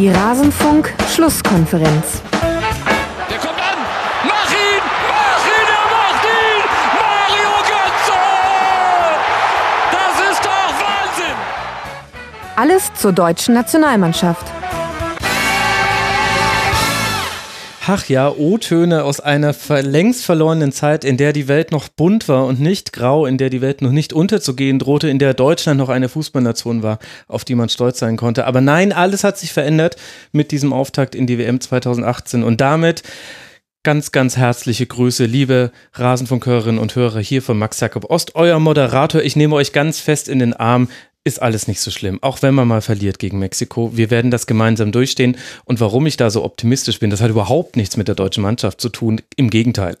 Die Rasenfunk-Schlusskonferenz. Der kommt an! Mach ihn! Mach ihn! Er macht ihn! Mario Götze! Das ist doch Wahnsinn! Alles zur deutschen Nationalmannschaft. Ach ja, O-Töne aus einer längst verlorenen Zeit, in der die Welt noch bunt war und nicht grau, in der die Welt noch nicht unterzugehen drohte, in der Deutschland noch eine Fußballnation war, auf die man stolz sein konnte. Aber nein, alles hat sich verändert mit diesem Auftakt in die WM 2018 und damit Ganz, ganz herzliche Grüße, liebe Rasenfunkhörerinnen und Hörer hier von Max Jakob Ost, euer Moderator. Ich nehme euch ganz fest in den Arm ist alles nicht so schlimm, auch wenn man mal verliert gegen Mexiko. Wir werden das gemeinsam durchstehen. Und warum ich da so optimistisch bin, das hat überhaupt nichts mit der deutschen Mannschaft zu tun. Im Gegenteil.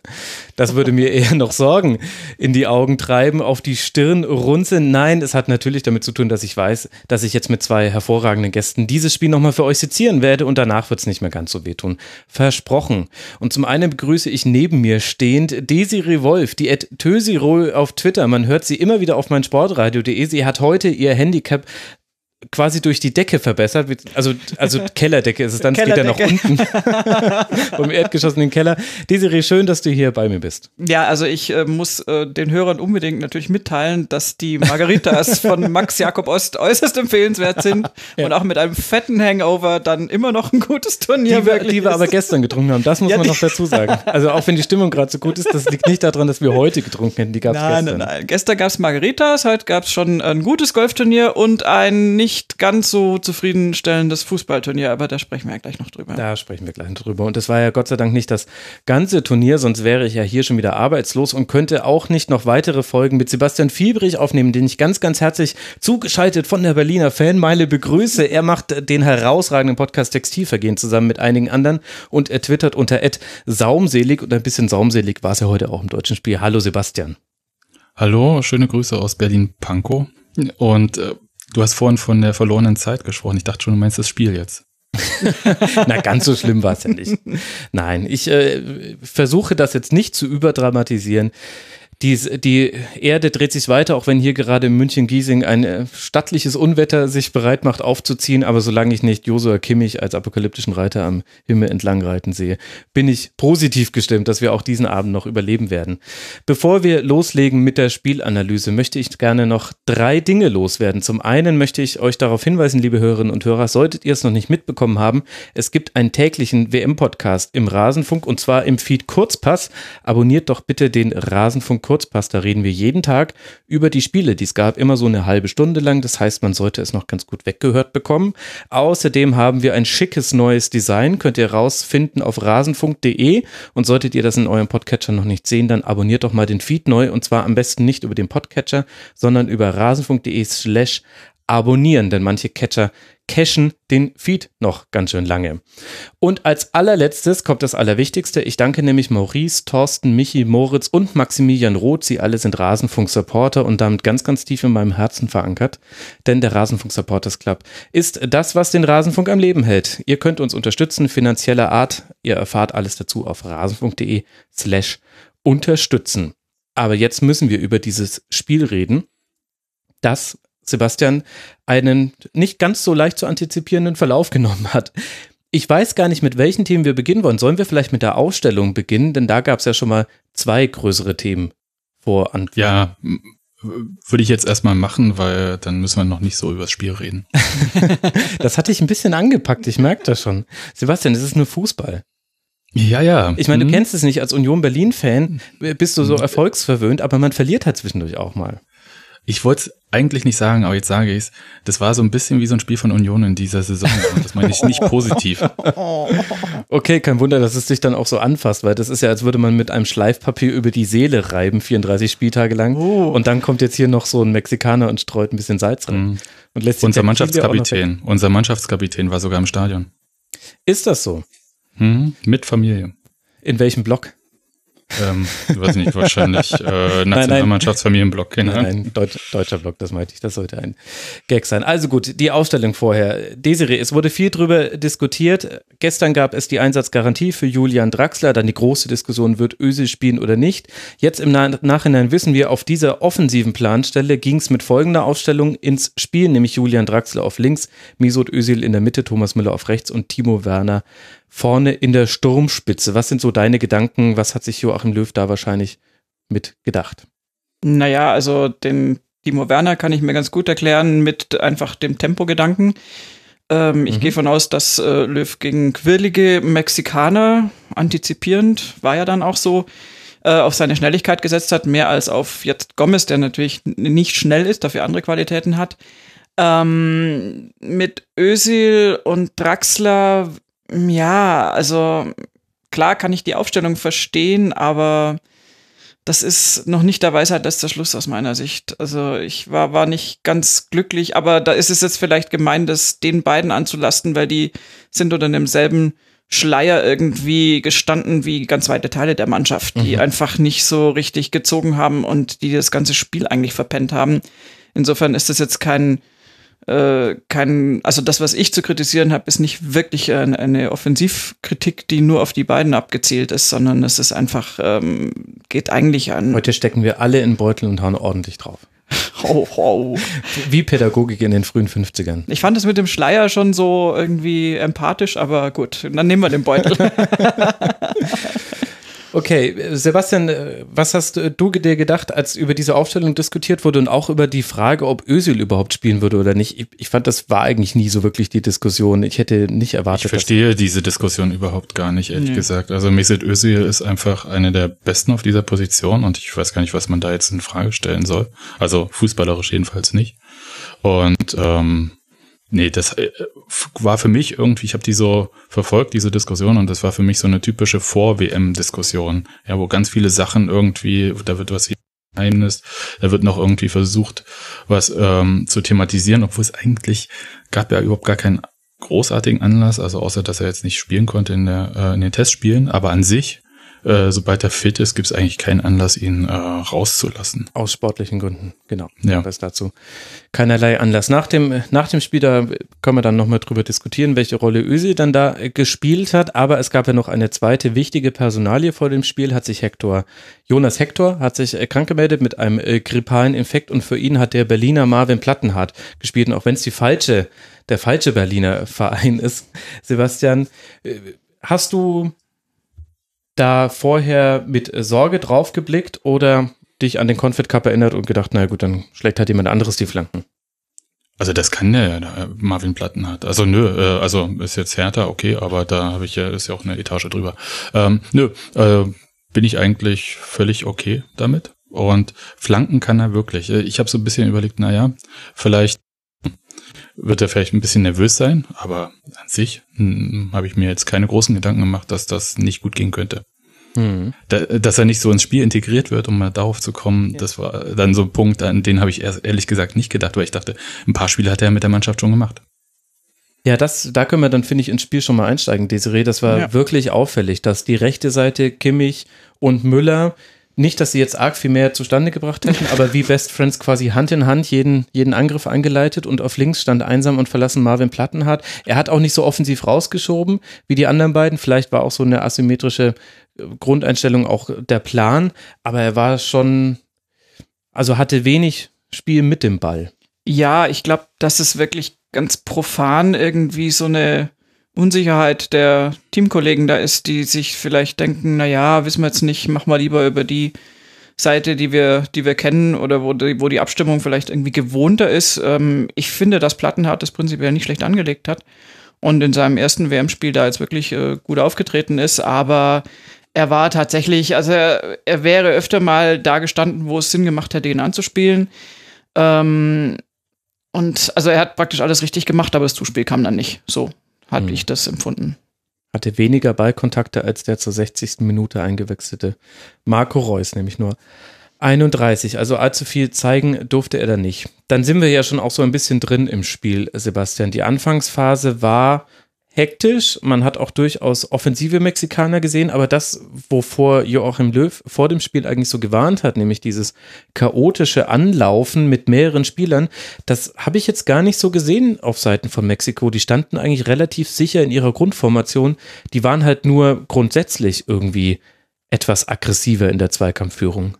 Das würde mir eher noch Sorgen in die Augen treiben, auf die Stirn runzeln. Nein, es hat natürlich damit zu tun, dass ich weiß, dass ich jetzt mit zwei hervorragenden Gästen dieses Spiel nochmal für euch sezieren werde und danach wird es nicht mehr ganz so wehtun. Versprochen. Und zum einen begrüße ich neben mir stehend Desiree Wolf, die Ed Tösirol auf Twitter. Man hört sie immer wieder auf mein Sportradio.de. Sie hat heute ihr Handicap quasi durch die Decke verbessert. Also, also Kellerdecke ist es dann, es geht ja nach unten. Vom Erdgeschoss in den Keller. Desiree, schön, dass du hier bei mir bist. Ja, also ich äh, muss äh, den Hörern unbedingt natürlich mitteilen, dass die Margaritas von Max Jakob Ost äußerst empfehlenswert sind ja. und auch mit einem fetten Hangover dann immer noch ein gutes Turnier die, wirklich Die wir aber gestern getrunken haben, das muss ja, man noch dazu sagen. Also auch wenn die Stimmung gerade so gut ist, das liegt nicht daran, dass wir heute getrunken hätten, die gab es gestern. Nein, nein, nein. Gestern gab es Margaritas, heute gab es schon ein gutes Golfturnier und ein nicht nicht ganz so zufriedenstellendes Fußballturnier, aber da sprechen wir ja gleich noch drüber. Da sprechen wir gleich drüber. Und es war ja Gott sei Dank nicht das ganze Turnier, sonst wäre ich ja hier schon wieder arbeitslos und könnte auch nicht noch weitere Folgen mit Sebastian Fiebrich aufnehmen, den ich ganz, ganz herzlich zugeschaltet von der Berliner Fanmeile begrüße. Er macht den herausragenden Podcast Textilvergehen zusammen mit einigen anderen und er twittert unter saumselig und ein bisschen saumselig war es ja heute auch im deutschen Spiel. Hallo Sebastian. Hallo, schöne Grüße aus Berlin-Pankow. Und äh, Du hast vorhin von der verlorenen Zeit gesprochen. Ich dachte schon, du meinst das Spiel jetzt. Na, ganz so schlimm war es ja nicht. Nein, ich äh, versuche das jetzt nicht zu überdramatisieren die, die Erde dreht sich weiter, auch wenn hier gerade in München-Giesing ein äh, stattliches Unwetter sich bereit macht aufzuziehen. Aber solange ich nicht Josua Kimmich als apokalyptischen Reiter am Himmel entlang reiten sehe, bin ich positiv gestimmt, dass wir auch diesen Abend noch überleben werden. Bevor wir loslegen mit der Spielanalyse, möchte ich gerne noch drei Dinge loswerden. Zum einen möchte ich euch darauf hinweisen, liebe Hörerinnen und Hörer, solltet ihr es noch nicht mitbekommen haben, es gibt einen täglichen WM-Podcast im Rasenfunk und zwar im Feed Kurzpass. Abonniert doch bitte den Rasenfunk Kurzpass, da reden wir jeden Tag über die Spiele, die es gab, immer so eine halbe Stunde lang. Das heißt, man sollte es noch ganz gut weggehört bekommen. Außerdem haben wir ein schickes neues Design, könnt ihr rausfinden auf rasenfunk.de und solltet ihr das in eurem Podcatcher noch nicht sehen, dann abonniert doch mal den Feed neu und zwar am besten nicht über den Podcatcher, sondern über rasenfunk.de slash abonnieren, denn manche Catcher cachen den Feed noch ganz schön lange. Und als allerletztes kommt das Allerwichtigste. Ich danke nämlich Maurice, Thorsten, Michi, Moritz und Maximilian Roth. Sie alle sind Rasenfunk-Supporter und damit ganz, ganz tief in meinem Herzen verankert. Denn der Rasenfunk Supporters Club ist das, was den Rasenfunk am Leben hält. Ihr könnt uns unterstützen, finanzieller Art. Ihr erfahrt alles dazu auf rasenfunk.de slash unterstützen. Aber jetzt müssen wir über dieses Spiel reden, das Sebastian einen nicht ganz so leicht zu antizipierenden Verlauf genommen hat. Ich weiß gar nicht, mit welchen Themen wir beginnen wollen. Sollen wir vielleicht mit der Ausstellung beginnen? Denn da gab es ja schon mal zwei größere Themen vor Anfang. Ja, würde ich jetzt erstmal machen, weil dann müssen wir noch nicht so über das Spiel reden. das hatte ich ein bisschen angepackt, ich merke das schon. Sebastian, es ist nur Fußball. Ja, ja. Ich meine, du mhm. kennst es nicht, als Union Berlin-Fan bist du so mhm. erfolgsverwöhnt, aber man verliert halt zwischendurch auch mal. Ich wollte es eigentlich nicht sagen, aber jetzt sage ich es. Das war so ein bisschen wie so ein Spiel von Union in dieser Saison. Und das meine ich nicht positiv. Okay, kein Wunder, dass es dich dann auch so anfasst, weil das ist ja, als würde man mit einem Schleifpapier über die Seele reiben, 34 Spieltage lang. Oh. Und dann kommt jetzt hier noch so ein Mexikaner und streut ein bisschen Salz rein. Mhm. Und lässt unser Mannschaftskapitän, unser Mannschaftskapitän war sogar im Stadion. Ist das so? Mhm, mit Familie. In welchem Block? Ähm, weiß nicht, wahrscheinlich äh, Nationalmannschaftsfamilienblock. Nein, nein, Deutsch, deutscher Block, das meinte ich. Das sollte ein Gag sein. Also gut, die Aufstellung vorher. Desiree, es wurde viel drüber diskutiert. Gestern gab es die Einsatzgarantie für Julian Draxler. Dann die große Diskussion, wird Ösil spielen oder nicht. Jetzt im Nachhinein wissen wir, auf dieser offensiven Planstelle ging es mit folgender Aufstellung ins Spiel, nämlich Julian Draxler auf links, Misot Özil in der Mitte, Thomas Müller auf rechts und Timo Werner vorne in der Sturmspitze. Was sind so deine Gedanken? Was hat sich Joachim Löw da wahrscheinlich mit gedacht? Naja, also den Timo Werner kann ich mir ganz gut erklären mit einfach dem Tempogedanken. Ähm, ich mhm. gehe von aus, dass äh, Löw gegen quirlige Mexikaner antizipierend, war ja dann auch so, äh, auf seine Schnelligkeit gesetzt hat, mehr als auf jetzt Gomez, der natürlich nicht schnell ist, dafür andere Qualitäten hat. Ähm, mit Özil und Draxler ja, also klar kann ich die Aufstellung verstehen, aber das ist noch nicht der Weisheit letzter Schluss aus meiner Sicht. Also ich war, war nicht ganz glücklich, aber da ist es jetzt vielleicht gemein, das den beiden anzulasten, weil die sind unter demselben Schleier irgendwie gestanden wie ganz weite Teile der Mannschaft, die mhm. einfach nicht so richtig gezogen haben und die das ganze Spiel eigentlich verpennt haben. Insofern ist das jetzt kein äh, kein, also das, was ich zu kritisieren habe, ist nicht wirklich eine, eine, Offensivkritik, die nur auf die beiden abgezielt ist, sondern es ist einfach, ähm, geht eigentlich an. Heute stecken wir alle in Beutel und hauen ordentlich drauf. Oh, oh. Wie Pädagogik in den frühen 50ern. Ich fand es mit dem Schleier schon so irgendwie empathisch, aber gut, dann nehmen wir den Beutel. Okay, Sebastian, äh, was hast du dir gedacht, als über diese Aufstellung diskutiert wurde und auch über die Frage, ob Özil überhaupt spielen würde oder nicht? Ich, ich fand, das war eigentlich nie so wirklich die Diskussion. Ich hätte nicht erwartet. Ich verstehe diese Diskussion überhaupt gar nicht, ehrlich nee. gesagt. Also Mesut Özil ist einfach eine der Besten auf dieser Position und ich weiß gar nicht, was man da jetzt in Frage stellen soll. Also fußballerisch jedenfalls nicht. Und ähm, Nee, das äh, war für mich irgendwie, ich habe die so verfolgt, diese Diskussion, und das war für mich so eine typische Vor-WM-Diskussion, ja, wo ganz viele Sachen irgendwie, da wird was Geheimnis, da wird noch irgendwie versucht, was ähm, zu thematisieren, obwohl es eigentlich gab ja überhaupt gar keinen großartigen Anlass, also außer dass er jetzt nicht spielen konnte in, der, äh, in den Testspielen, aber an sich äh, sobald er fit ist, gibt es eigentlich keinen Anlass, ihn äh, rauszulassen. Aus sportlichen Gründen, genau. Ja. Das dazu keinerlei Anlass. Nach dem, nach dem Spiel, da können wir dann nochmal drüber diskutieren, welche Rolle Özil dann da äh, gespielt hat. Aber es gab ja noch eine zweite wichtige Personalie vor dem Spiel, hat sich Hector, Jonas Hector, hat sich äh, krank gemeldet mit einem äh, grippalen Infekt und für ihn hat der Berliner Marvin Plattenhardt gespielt. Und auch wenn es die falsche, der falsche Berliner Verein ist, Sebastian, hast du da vorher mit Sorge drauf geblickt oder dich an den Confed Cup erinnert und gedacht, na gut, dann schlägt halt jemand anderes die Flanken? Also das kann der ja, Marvin Platten hat. Also nö, äh, also ist jetzt härter, okay, aber da habe ich ja, ist ja auch eine Etage drüber. Ähm, nö, äh, bin ich eigentlich völlig okay damit. Und Flanken kann er wirklich. Ich habe so ein bisschen überlegt, naja, vielleicht wird er vielleicht ein bisschen nervös sein, aber an sich hm, habe ich mir jetzt keine großen Gedanken gemacht, dass das nicht gut gehen könnte. Mhm. Da, dass er nicht so ins Spiel integriert wird, um mal darauf zu kommen, ja. das war dann so ein Punkt, an den habe ich erst, ehrlich gesagt nicht gedacht, weil ich dachte, ein paar Spiele hat er mit der Mannschaft schon gemacht. Ja, das, da können wir dann, finde ich, ins Spiel schon mal einsteigen, Desiree. Das war ja. wirklich auffällig, dass die rechte Seite Kimmich und Müller nicht, dass sie jetzt arg viel mehr zustande gebracht hätten, aber wie Best Friends quasi Hand in Hand jeden, jeden Angriff eingeleitet und auf links stand einsam und verlassen Marvin Plattenhardt. Er hat auch nicht so offensiv rausgeschoben wie die anderen beiden. Vielleicht war auch so eine asymmetrische äh, Grundeinstellung auch der Plan, aber er war schon, also hatte wenig Spiel mit dem Ball. Ja, ich glaube, das ist wirklich ganz profan irgendwie so eine Unsicherheit der Teamkollegen da ist, die sich vielleicht denken, na ja, wissen wir jetzt nicht, mach mal lieber über die Seite, die wir, die wir kennen oder wo die, wo die Abstimmung vielleicht irgendwie gewohnter ist. Ähm, ich finde, dass Plattenhardt das prinzipiell nicht schlecht angelegt hat und in seinem ersten WM-Spiel da jetzt wirklich äh, gut aufgetreten ist, aber er war tatsächlich, also er, er, wäre öfter mal da gestanden, wo es Sinn gemacht hätte, ihn anzuspielen. Ähm, und also er hat praktisch alles richtig gemacht, aber das Zuspiel kam dann nicht. So hatte hm. ich das empfunden. Hatte weniger Ballkontakte als der zur 60. Minute eingewechselte Marco Reus, nämlich nur 31. Also allzu viel zeigen durfte er da nicht. Dann sind wir ja schon auch so ein bisschen drin im Spiel, Sebastian. Die Anfangsphase war hektisch. Man hat auch durchaus offensive Mexikaner gesehen, aber das, wovor Joachim Löw vor dem Spiel eigentlich so gewarnt hat, nämlich dieses chaotische Anlaufen mit mehreren Spielern, das habe ich jetzt gar nicht so gesehen auf Seiten von Mexiko. Die standen eigentlich relativ sicher in ihrer Grundformation. Die waren halt nur grundsätzlich irgendwie etwas aggressiver in der Zweikampfführung.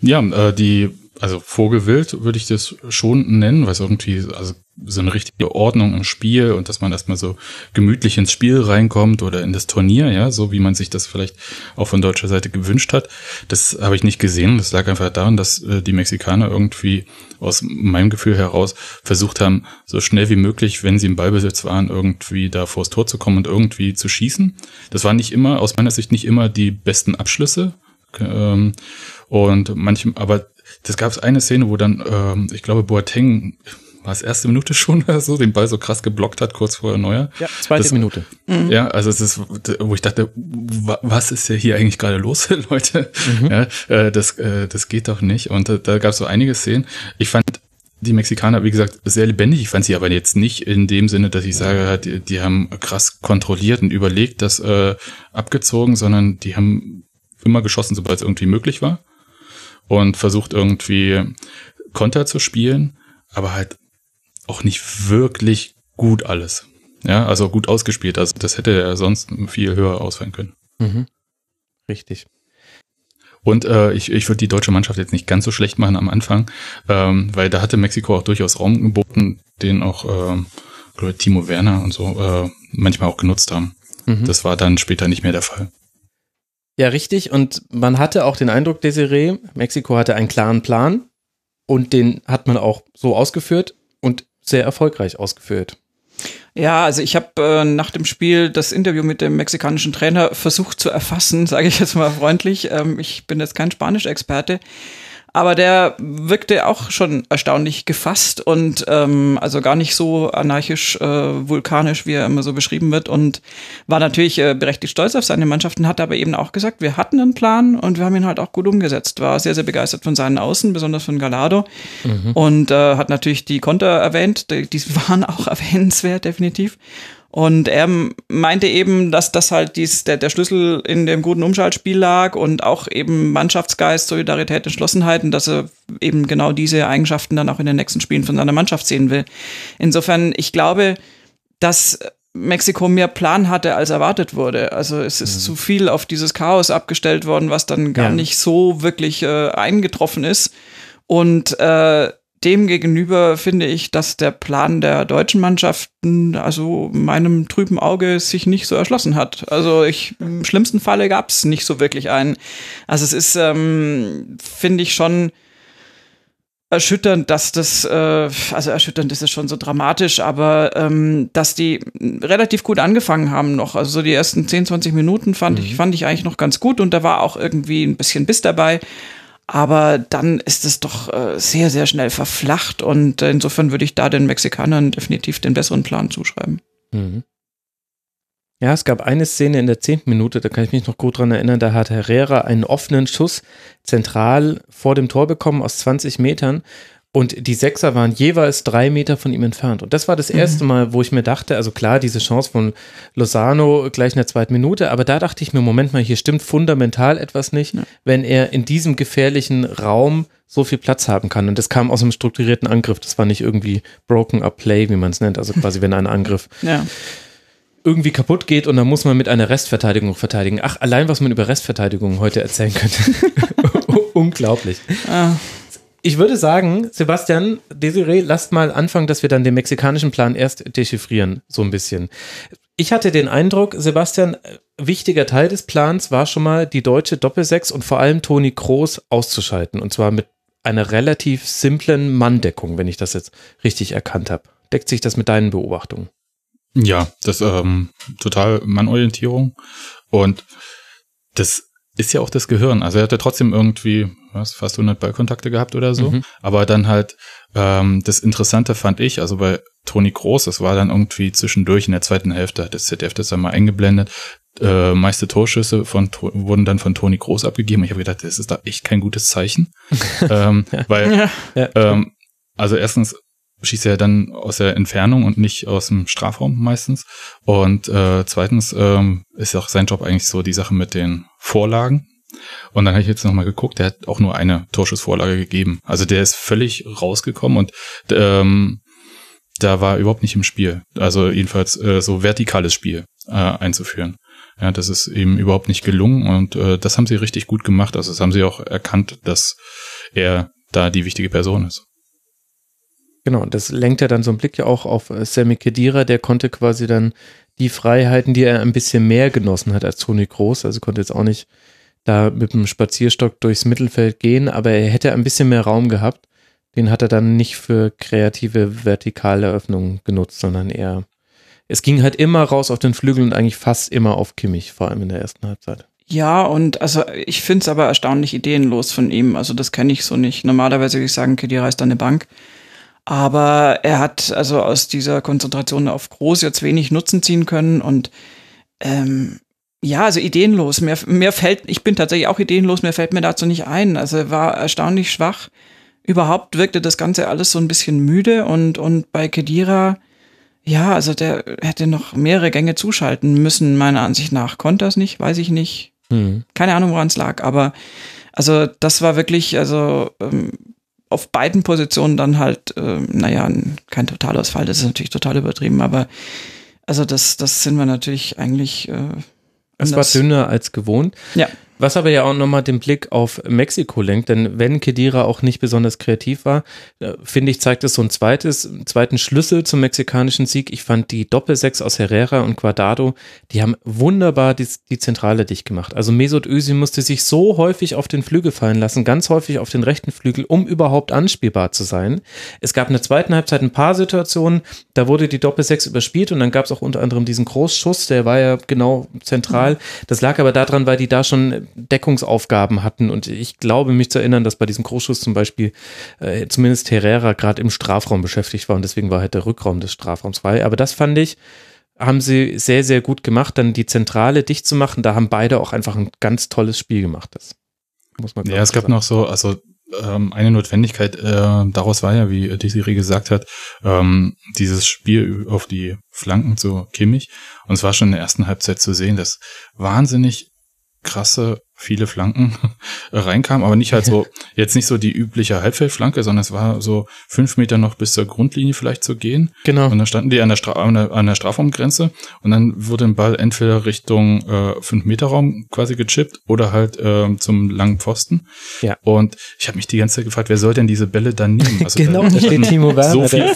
Ja, äh, die also Vogelwild würde ich das schon nennen, weil es irgendwie also so eine richtige Ordnung im Spiel und dass man erstmal so gemütlich ins Spiel reinkommt oder in das Turnier, ja, so wie man sich das vielleicht auch von deutscher Seite gewünscht hat. Das habe ich nicht gesehen. Das lag einfach daran, dass äh, die Mexikaner irgendwie aus meinem Gefühl heraus versucht haben, so schnell wie möglich, wenn sie im Ballbesitz waren, irgendwie da vors Tor zu kommen und irgendwie zu schießen. Das waren nicht immer, aus meiner Sicht nicht immer die besten Abschlüsse. Ähm, und manchem, aber das gab es eine Szene, wo dann, ähm, ich glaube, Boateng war es erste Minute schon oder so, den Ball so krass geblockt hat, kurz vor Neuer. Ja, zweite das, Minute. Mhm. Ja, also es ist, wo ich dachte, was ist ja hier eigentlich gerade los, Leute? Mhm. Ja, äh, das, äh, das geht doch nicht. Und äh, da gab es so einige Szenen. Ich fand die Mexikaner, wie gesagt, sehr lebendig. Ich fand sie aber jetzt nicht in dem Sinne, dass ich sage, die, die haben krass kontrolliert und überlegt das äh, abgezogen, sondern die haben immer geschossen, sobald es irgendwie möglich war und versucht irgendwie Konter zu spielen, aber halt auch nicht wirklich gut alles. Ja, also gut ausgespielt. Also das hätte er sonst viel höher ausfallen können. Mhm. Richtig. Und äh, ich, ich würde die deutsche Mannschaft jetzt nicht ganz so schlecht machen am Anfang, ähm, weil da hatte Mexiko auch durchaus Raum geboten, den auch ähm, Timo Werner und so äh, manchmal auch genutzt haben. Mhm. Das war dann später nicht mehr der Fall. Ja, richtig. Und man hatte auch den Eindruck, Desiree, Mexiko hatte einen klaren Plan und den hat man auch so ausgeführt und sehr erfolgreich ausgeführt. Ja, also ich habe äh, nach dem Spiel das Interview mit dem mexikanischen Trainer versucht zu erfassen, sage ich jetzt mal freundlich. Ähm, ich bin jetzt kein Spanisch-Experte. Aber der wirkte auch schon erstaunlich gefasst und ähm, also gar nicht so anarchisch, äh, vulkanisch, wie er immer so beschrieben wird. Und war natürlich äh, berechtigt stolz auf seine Mannschaften, hat aber eben auch gesagt, wir hatten einen Plan und wir haben ihn halt auch gut umgesetzt. War sehr, sehr begeistert von seinen Außen, besonders von Gallardo. Mhm. Und äh, hat natürlich die Konter erwähnt, die, die waren auch erwähnenswert, definitiv. Und er meinte eben, dass das halt dies, der, der Schlüssel in dem guten Umschaltspiel lag und auch eben Mannschaftsgeist, Solidarität, Entschlossenheit und dass er eben genau diese Eigenschaften dann auch in den nächsten Spielen von seiner Mannschaft sehen will. Insofern, ich glaube, dass Mexiko mehr Plan hatte, als erwartet wurde. Also es ist mhm. zu viel auf dieses Chaos abgestellt worden, was dann gar ja. nicht so wirklich äh, eingetroffen ist. Und äh, Demgegenüber finde ich, dass der Plan der deutschen Mannschaften, also meinem trüben Auge, sich nicht so erschlossen hat. Also ich, im schlimmsten Falle gab es nicht so wirklich einen. Also es ist, ähm, finde ich schon erschütternd, dass das, äh, also erschütternd ist es schon so dramatisch, aber ähm, dass die relativ gut angefangen haben noch. Also so die ersten 10, 20 Minuten fand mhm. ich, fand ich eigentlich noch ganz gut und da war auch irgendwie ein bisschen Biss dabei. Aber dann ist es doch äh, sehr, sehr schnell verflacht und äh, insofern würde ich da den Mexikanern definitiv den besseren Plan zuschreiben. Mhm. Ja, es gab eine Szene in der zehnten Minute, da kann ich mich noch gut dran erinnern, da hat Herrera einen offenen Schuss zentral vor dem Tor bekommen aus 20 Metern und die Sechser waren jeweils drei Meter von ihm entfernt. Und das war das mhm. erste Mal, wo ich mir dachte, also klar, diese Chance von Lozano gleich in der zweiten Minute, aber da dachte ich mir, Moment mal, hier stimmt fundamental etwas nicht, ja. wenn er in diesem gefährlichen Raum so viel Platz haben kann. Und das kam aus einem strukturierten Angriff. Das war nicht irgendwie broken up play, wie man es nennt. Also quasi, wenn ein Angriff ja. irgendwie kaputt geht und dann muss man mit einer Restverteidigung verteidigen. Ach, allein was man über Restverteidigung heute erzählen könnte. Unglaublich. Ah. Ich würde sagen, Sebastian, Desiree, lasst mal anfangen, dass wir dann den mexikanischen Plan erst dechiffrieren, so ein bisschen. Ich hatte den Eindruck, Sebastian, wichtiger Teil des Plans war schon mal die deutsche Doppelsechs und vor allem Toni Kroos auszuschalten. Und zwar mit einer relativ simplen Manndeckung, wenn ich das jetzt richtig erkannt habe. Deckt sich das mit deinen Beobachtungen? Ja, das ähm, total Mannorientierung. Und das ist ja auch das Gehirn. Also er hatte trotzdem irgendwie was, fast 100 Ballkontakte gehabt oder so. Mhm. Aber dann halt, ähm, das Interessante fand ich, also bei Toni Groß, das war dann irgendwie zwischendurch in der zweiten Hälfte, das ZDF das einmal eingeblendet, äh, meiste Torschüsse von, wurden dann von Toni Groß abgegeben. Ich habe gedacht, das ist da echt kein gutes Zeichen. ähm, ja. Weil, ja. ähm, also erstens, schießt er dann aus der Entfernung und nicht aus dem Strafraum meistens. Und äh, zweitens ähm, ist auch sein Job eigentlich so die Sache mit den Vorlagen. Und dann habe ich jetzt nochmal geguckt, der hat auch nur eine Torschussvorlage gegeben. Also der ist völlig rausgekommen und ähm, da war überhaupt nicht im Spiel. Also jedenfalls äh, so vertikales Spiel äh, einzuführen. Ja, das ist eben überhaupt nicht gelungen und äh, das haben sie richtig gut gemacht. Also das haben sie auch erkannt, dass er da die wichtige Person ist. Genau, das lenkt ja dann so einen Blick ja auch auf äh, Sammy Kedira, der konnte quasi dann die Freiheiten, die er ein bisschen mehr genossen hat als Toni Groß, also konnte jetzt auch nicht da mit dem Spazierstock durchs Mittelfeld gehen, aber er hätte ein bisschen mehr Raum gehabt. Den hat er dann nicht für kreative vertikale Öffnungen genutzt, sondern eher, es ging halt immer raus auf den Flügel und eigentlich fast immer auf Kimmich, vor allem in der ersten Halbzeit. Ja, und also ich finde es aber erstaunlich ideenlos von ihm. Also das kenne ich so nicht. Normalerweise würde ich sagen, Kedira ist eine Bank. Aber er hat also aus dieser Konzentration auf Groß jetzt wenig Nutzen ziehen können und ähm, ja, also ideenlos. Mehr, mehr fällt, ich bin tatsächlich auch ideenlos, mir fällt mir dazu nicht ein. Also er war erstaunlich schwach. Überhaupt wirkte das Ganze alles so ein bisschen müde und, und bei Kedira, ja, also der hätte noch mehrere Gänge zuschalten müssen, meiner Ansicht nach. Konnte das nicht, weiß ich nicht. Hm. Keine Ahnung, woran es lag, aber also das war wirklich, also ähm, auf beiden Positionen dann halt, äh, naja, kein Totalausfall, das ist natürlich total übertrieben, aber also das, das sind wir natürlich eigentlich. Äh, es war dünner als gewohnt. Ja. Was aber ja auch nochmal den Blick auf Mexiko lenkt, denn wenn Kedira auch nicht besonders kreativ war, äh, finde ich, zeigt es so ein zweites, zweiten Schlüssel zum mexikanischen Sieg. Ich fand die Doppelsechs aus Herrera und Guardado, die haben wunderbar die, die Zentrale dicht gemacht. Also Mesut Özil musste sich so häufig auf den Flügel fallen lassen, ganz häufig auf den rechten Flügel, um überhaupt anspielbar zu sein. Es gab in der zweiten Halbzeit ein paar Situationen, da wurde die Doppelsechs überspielt und dann gab es auch unter anderem diesen Großschuss, der war ja genau zentral. Das lag aber daran, weil die da schon Deckungsaufgaben hatten. Und ich glaube, mich zu erinnern, dass bei diesem Großschuss zum Beispiel äh, zumindest Herrera gerade im Strafraum beschäftigt war und deswegen war halt der Rückraum des Strafraums frei. Aber das fand ich, haben sie sehr, sehr gut gemacht, dann die Zentrale dicht zu machen. Da haben beide auch einfach ein ganz tolles Spiel gemacht. Das muss man Ja, es gab sagen. noch so, also ähm, eine Notwendigkeit äh, daraus war ja, wie Desiree gesagt hat, ähm, dieses Spiel auf die Flanken zu Kimmich. Und es war schon in der ersten Halbzeit zu sehen, dass wahnsinnig krasse viele Flanken reinkamen, aber nicht halt so, jetzt nicht so die übliche Halbfeldflanke, sondern es war so fünf Meter noch bis zur Grundlinie vielleicht zu gehen. Genau. Und dann standen die an der, Stra an der, an der Strafraumgrenze und dann wurde ein Ball entweder Richtung äh, fünf Meter Raum quasi gechippt oder halt äh, zum langen Pfosten. Ja. Und ich habe mich die ganze Zeit gefragt, wer soll denn diese Bälle dann nehmen? Also genau, da, da Timo Werner. So viel,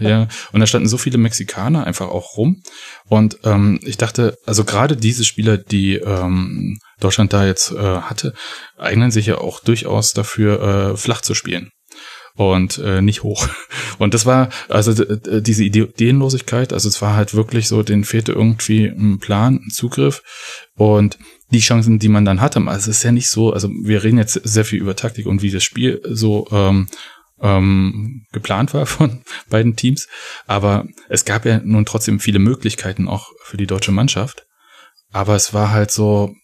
ja, und da standen so viele Mexikaner einfach auch rum. Und ähm, ich dachte, also gerade diese Spieler, die ähm, Deutschland da jetzt äh, hatte, eignen sich ja auch durchaus dafür, äh, flach zu spielen und äh, nicht hoch. Und das war also diese Ideenlosigkeit, also es war halt wirklich so, denen fehlte irgendwie ein Plan, ein Zugriff und die Chancen, die man dann hatte, also es ist ja nicht so, also wir reden jetzt sehr viel über Taktik und wie das Spiel so ähm, ähm, geplant war von beiden Teams, aber es gab ja nun trotzdem viele Möglichkeiten auch für die deutsche Mannschaft, aber es war halt so,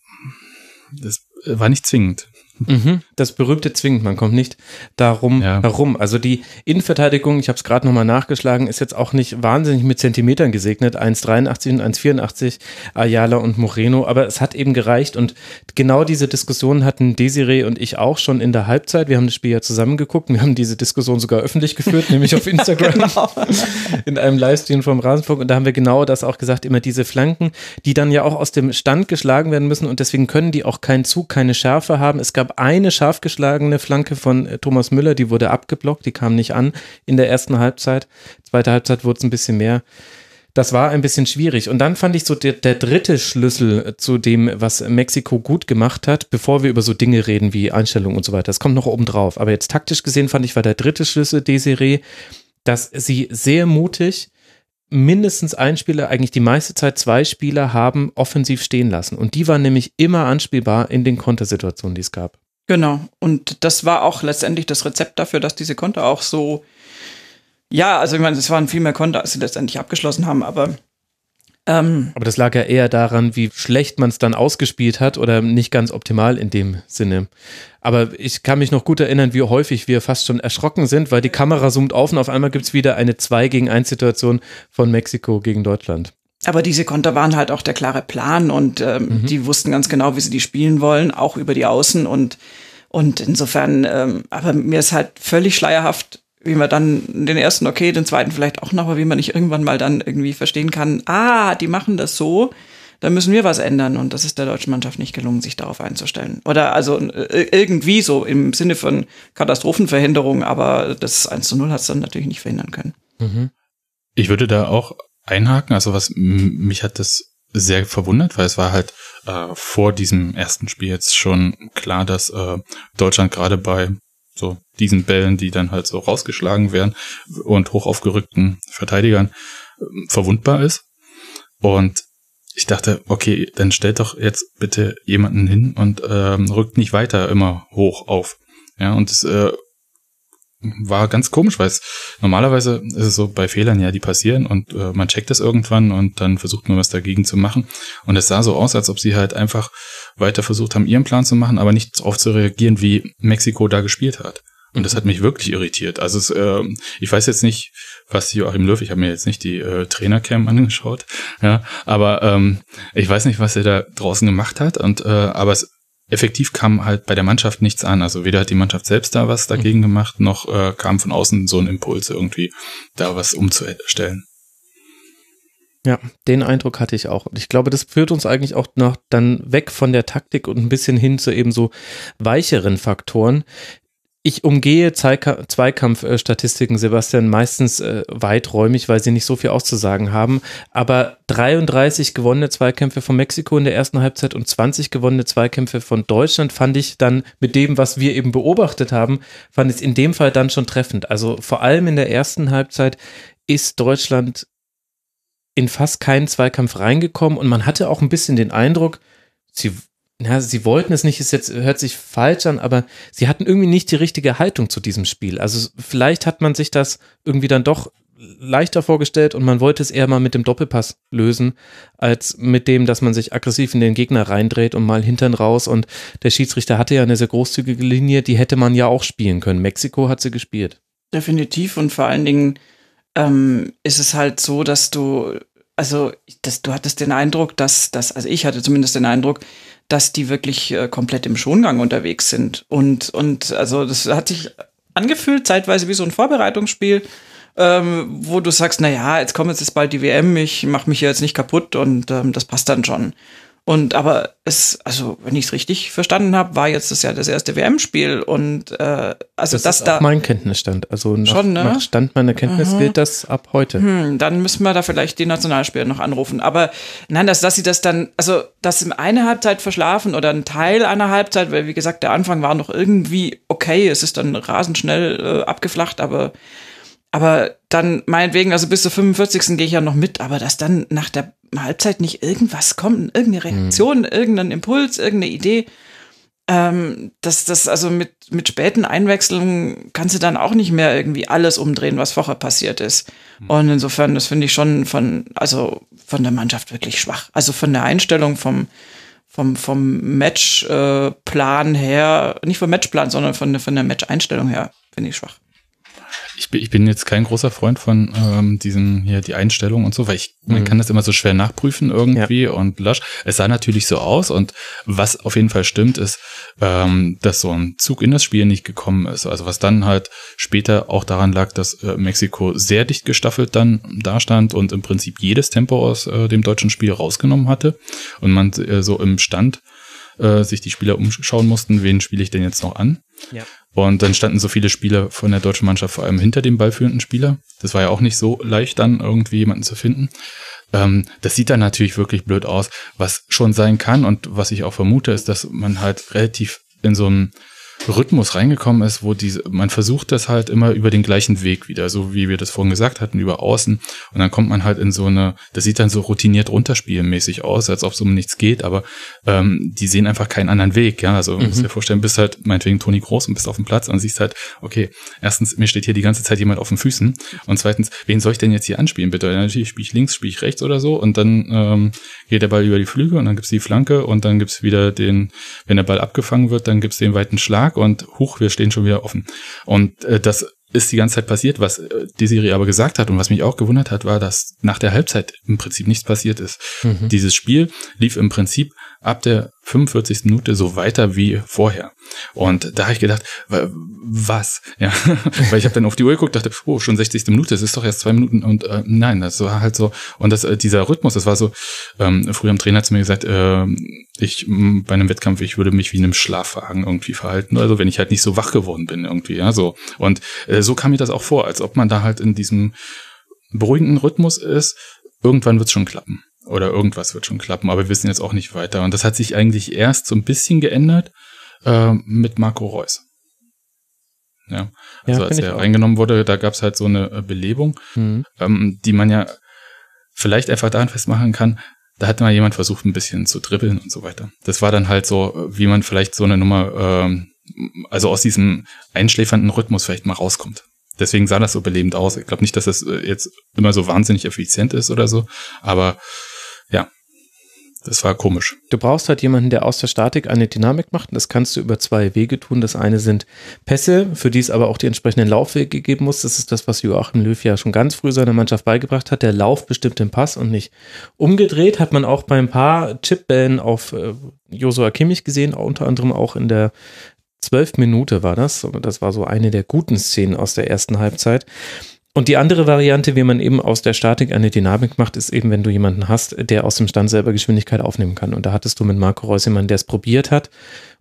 das war nicht zwingend. Mhm, das berühmte zwingend, man kommt nicht darum ja. herum. Also die Innenverteidigung, ich habe es gerade nochmal nachgeschlagen, ist jetzt auch nicht wahnsinnig mit Zentimetern gesegnet, 1,83 und 1,84 Ayala und Moreno, aber es hat eben gereicht und genau diese Diskussion hatten Desiree und ich auch schon in der Halbzeit. Wir haben das Spiel ja zusammen geguckt, wir haben diese Diskussion sogar öffentlich geführt, nämlich auf Instagram genau. in einem Livestream vom Rasenfunk und da haben wir genau das auch gesagt, immer diese Flanken, die dann ja auch aus dem Stand geschlagen werden müssen und deswegen können die auch keinen Zug, keine Schärfe haben. Es gab gab eine scharf geschlagene Flanke von äh, Thomas Müller, die wurde abgeblockt, die kam nicht an in der ersten Halbzeit. Zweite Halbzeit wurde es ein bisschen mehr. Das war ein bisschen schwierig. Und dann fand ich so der, der, dritte Schlüssel zu dem, was Mexiko gut gemacht hat, bevor wir über so Dinge reden wie Einstellungen und so weiter. Das kommt noch oben drauf. Aber jetzt taktisch gesehen fand ich, war der dritte Schlüssel Desiree, dass sie sehr mutig mindestens ein Spieler, eigentlich die meiste Zeit zwei Spieler haben offensiv stehen lassen. Und die waren nämlich immer anspielbar in den Kontersituationen, die es gab. Genau. Und das war auch letztendlich das Rezept dafür, dass diese Konter auch so, ja, also ich meine, es waren viel mehr Konter, als sie letztendlich abgeschlossen haben, aber Ähm, Aber das lag ja eher daran, wie schlecht man es dann ausgespielt hat oder nicht ganz optimal in dem Sinne. Aber ich kann mich noch gut erinnern, wie häufig wir fast schon erschrocken sind, weil die Kamera zoomt auf und auf einmal gibt es wieder eine 2 gegen 1 Situation von Mexiko gegen Deutschland. Aber diese Konter waren halt auch der klare Plan und ähm, mhm. die wussten ganz genau, wie sie die spielen wollen, auch über die Außen und und insofern, ähm, aber mir ist halt völlig schleierhaft, wie man dann den ersten okay, den zweiten vielleicht auch noch, aber wie man nicht irgendwann mal dann irgendwie verstehen kann, ah, die machen das so, dann müssen wir was ändern und das ist der deutschen Mannschaft nicht gelungen, sich darauf einzustellen. Oder also äh, irgendwie so im Sinne von Katastrophenverhinderung, aber das 1 zu 0 hat es dann natürlich nicht verhindern können. Mhm. Ich würde da auch einhaken, also was mich hat das sehr verwundert, weil es war halt äh, vor diesem ersten Spiel jetzt schon klar, dass äh, Deutschland gerade bei so diesen Bällen, die dann halt so rausgeschlagen werden und hoch aufgerückten Verteidigern äh, verwundbar ist. Und ich dachte, okay, dann stellt doch jetzt bitte jemanden hin und ähm, rückt nicht weiter immer hoch auf. Ja, und es äh, war ganz komisch, weil es normalerweise ist es so bei Fehlern ja, die passieren und äh, man checkt es irgendwann und dann versucht man was dagegen zu machen. Und es sah so aus, als ob sie halt einfach weiter versucht haben, ihren Plan zu machen, aber nicht darauf zu reagieren, wie Mexiko da gespielt hat. Und das hat mich wirklich irritiert. Also es, äh, ich weiß jetzt nicht, was Joachim Löw, ich habe mir jetzt nicht die äh, Trainercam angeschaut, ja, aber ähm, ich weiß nicht, was er da draußen gemacht hat. Und äh, aber es effektiv kam halt bei der Mannschaft nichts an. Also weder hat die Mannschaft selbst da was dagegen gemacht, noch äh, kam von außen so ein Impuls irgendwie, da was umzustellen. Ja, den Eindruck hatte ich auch. Und ich glaube, das führt uns eigentlich auch noch dann weg von der Taktik und ein bisschen hin zu eben so weicheren Faktoren, ich umgehe Zweikampfstatistiken, Sebastian, meistens äh, weiträumig, weil sie nicht so viel auszusagen haben. Aber 33 gewonnene Zweikämpfe von Mexiko in der ersten Halbzeit und 20 gewonnene Zweikämpfe von Deutschland fand ich dann mit dem, was wir eben beobachtet haben, fand ich in dem Fall dann schon treffend. Also vor allem in der ersten Halbzeit ist Deutschland in fast keinen Zweikampf reingekommen und man hatte auch ein bisschen den Eindruck, sie ja, sie wollten es nicht, es jetzt hört sich falsch an, aber sie hatten irgendwie nicht die richtige Haltung zu diesem Spiel. Also vielleicht hat man sich das irgendwie dann doch leichter vorgestellt und man wollte es eher mal mit dem Doppelpass lösen, als mit dem, dass man sich aggressiv in den Gegner reindreht und mal hintern raus. Und der Schiedsrichter hatte ja eine sehr großzügige Linie, die hätte man ja auch spielen können. Mexiko hat sie gespielt. Definitiv und vor allen Dingen ähm, ist es halt so, dass du, also das, du hattest den Eindruck, dass, dass, also ich hatte zumindest den Eindruck, dass die wirklich äh, komplett im Schongang unterwegs sind. Und, und also das hat sich angefühlt, zeitweise wie so ein Vorbereitungsspiel, ähm, wo du sagst, na ja, jetzt kommt jetzt bald die WM, ich mache mich jetzt nicht kaputt und ähm, das passt dann schon. Und aber es, also wenn ich es richtig verstanden habe, war jetzt das ja das erste WM-Spiel und äh, also das, das ist da mein Kenntnisstand. Also nach, schon, ne? nach Stand meiner Kenntnis Aha. gilt das ab heute. Hm, dann müssen wir da vielleicht die Nationalspieler noch anrufen. Aber nein, dass, dass sie das dann, also dass im eine Halbzeit verschlafen oder ein Teil einer Halbzeit, weil wie gesagt der Anfang war noch irgendwie okay, es ist dann rasend schnell äh, abgeflacht, aber aber dann meinetwegen, also bis zur 45. gehe ich ja noch mit, aber dass dann nach der Halbzeit nicht irgendwas kommt, irgendeine Reaktion, mhm. irgendein Impuls, irgendeine Idee, ähm, dass das also mit, mit späten Einwechslungen kannst du dann auch nicht mehr irgendwie alles umdrehen, was vorher passiert ist. Mhm. Und insofern, das finde ich schon von, also von der Mannschaft wirklich schwach. Also von der Einstellung vom, vom, vom Matchplan äh, her, nicht vom Matchplan, sondern von, von der Match-Einstellung her, finde ich schwach ich, bin, ich bin jetzt kein großer Freund von ähm, diesen hier die Einstellung und so, weil ich mhm. man kann das immer so schwer nachprüfen irgendwie ja. und lasch. Es sah natürlich so aus und was auf jeden Fall stimmt ist, ähm, dass so ein Zug in das Spiel nicht gekommen ist. Also was dann halt später auch daran lag, dass äh, Mexiko sehr dicht gestaffelt dann dastand und im Prinzip jedes Tempo aus äh, dem deutschen Spiel rausgenommen hatte und man äh, so im Stand äh, sich die Spieler umschauen mussten, wen spiele ich denn jetzt noch an? Ja. Und dann standen so viele Spieler von der deutschen Mannschaft vor allem hinter dem ballführenden Spieler. Das war ja auch nicht so leicht dann irgendwie jemanden zu finden. Ähm, das sieht dann natürlich wirklich blöd aus. Was schon sein kann und was ich auch vermute, ist, dass man halt relativ in so einem Rhythmus reingekommen ist, wo diese, man versucht das halt immer über den gleichen Weg wieder, so wie wir das vorhin gesagt hatten, über außen. Und dann kommt man halt in so eine, das sieht dann so routiniert runterspielmäßig aus, als ob es um nichts geht, aber ähm, die sehen einfach keinen anderen Weg. Ja, also mhm. musst dir vorstellen, bist halt meinetwegen Toni Groß und bist auf dem Platz und siehst halt, okay, erstens, mir steht hier die ganze Zeit jemand auf den Füßen und zweitens, wen soll ich denn jetzt hier anspielen, bitte? Ja, natürlich spiele ich links, spiele ich rechts oder so und dann ähm, geht der Ball über die Flügel und dann gibt's die Flanke und dann gibt's wieder den, wenn der Ball abgefangen wird, dann gibt's den weiten Schlag und huch, wir stehen schon wieder offen. Und äh, das ist die ganze Zeit passiert. Was äh, Desiree aber gesagt hat und was mich auch gewundert hat, war, dass nach der Halbzeit im Prinzip nichts passiert ist. Mhm. Dieses Spiel lief im Prinzip ab der 45. Minute so weiter wie vorher. Und da habe ich gedacht, was? Ja, weil ich habe dann auf die Uhr geguckt, dachte, oh, schon 60. Minute, es ist doch erst zwei Minuten und äh, nein, das war halt so und das äh, dieser Rhythmus, das war so. Ähm, früher am Trainer hat zu mir gesagt, äh, ich bei einem Wettkampf, ich würde mich wie in einem Schlafwagen irgendwie verhalten, also wenn ich halt nicht so wach geworden bin irgendwie, ja so. Und äh, so kam mir das auch vor, als ob man da halt in diesem beruhigenden Rhythmus ist. Irgendwann wird's schon klappen oder irgendwas wird schon klappen, aber wir wissen jetzt auch nicht weiter. Und das hat sich eigentlich erst so ein bisschen geändert äh, mit Marco Reus. Ja, also ja, als er reingenommen wurde, da gab es halt so eine äh, Belebung, mhm. ähm, die man ja vielleicht einfach daran festmachen kann, da hat mal jemand versucht, ein bisschen zu dribbeln und so weiter. Das war dann halt so, wie man vielleicht so eine Nummer, ähm, also aus diesem einschläfernden Rhythmus vielleicht mal rauskommt. Deswegen sah das so belebend aus. Ich glaube nicht, dass das äh, jetzt immer so wahnsinnig effizient ist oder so, aber ja, das war komisch. Du brauchst halt jemanden, der aus der Statik eine Dynamik macht. Das kannst du über zwei Wege tun. Das eine sind Pässe, für die es aber auch die entsprechenden Laufwege geben muss. Das ist das, was Joachim Löw ja schon ganz früh seiner Mannschaft beigebracht hat. Der Lauf bestimmt den Pass und nicht umgedreht. Hat man auch bei ein paar Chipbällen auf äh, Josua Kimmich gesehen, unter anderem auch in der zwölf Minute war das. Das war so eine der guten Szenen aus der ersten Halbzeit. Und die andere Variante, wie man eben aus der Statik eine Dynamik macht, ist eben, wenn du jemanden hast, der aus dem Stand selber Geschwindigkeit aufnehmen kann. Und da hattest du mit Marco Reus jemanden, der es probiert hat.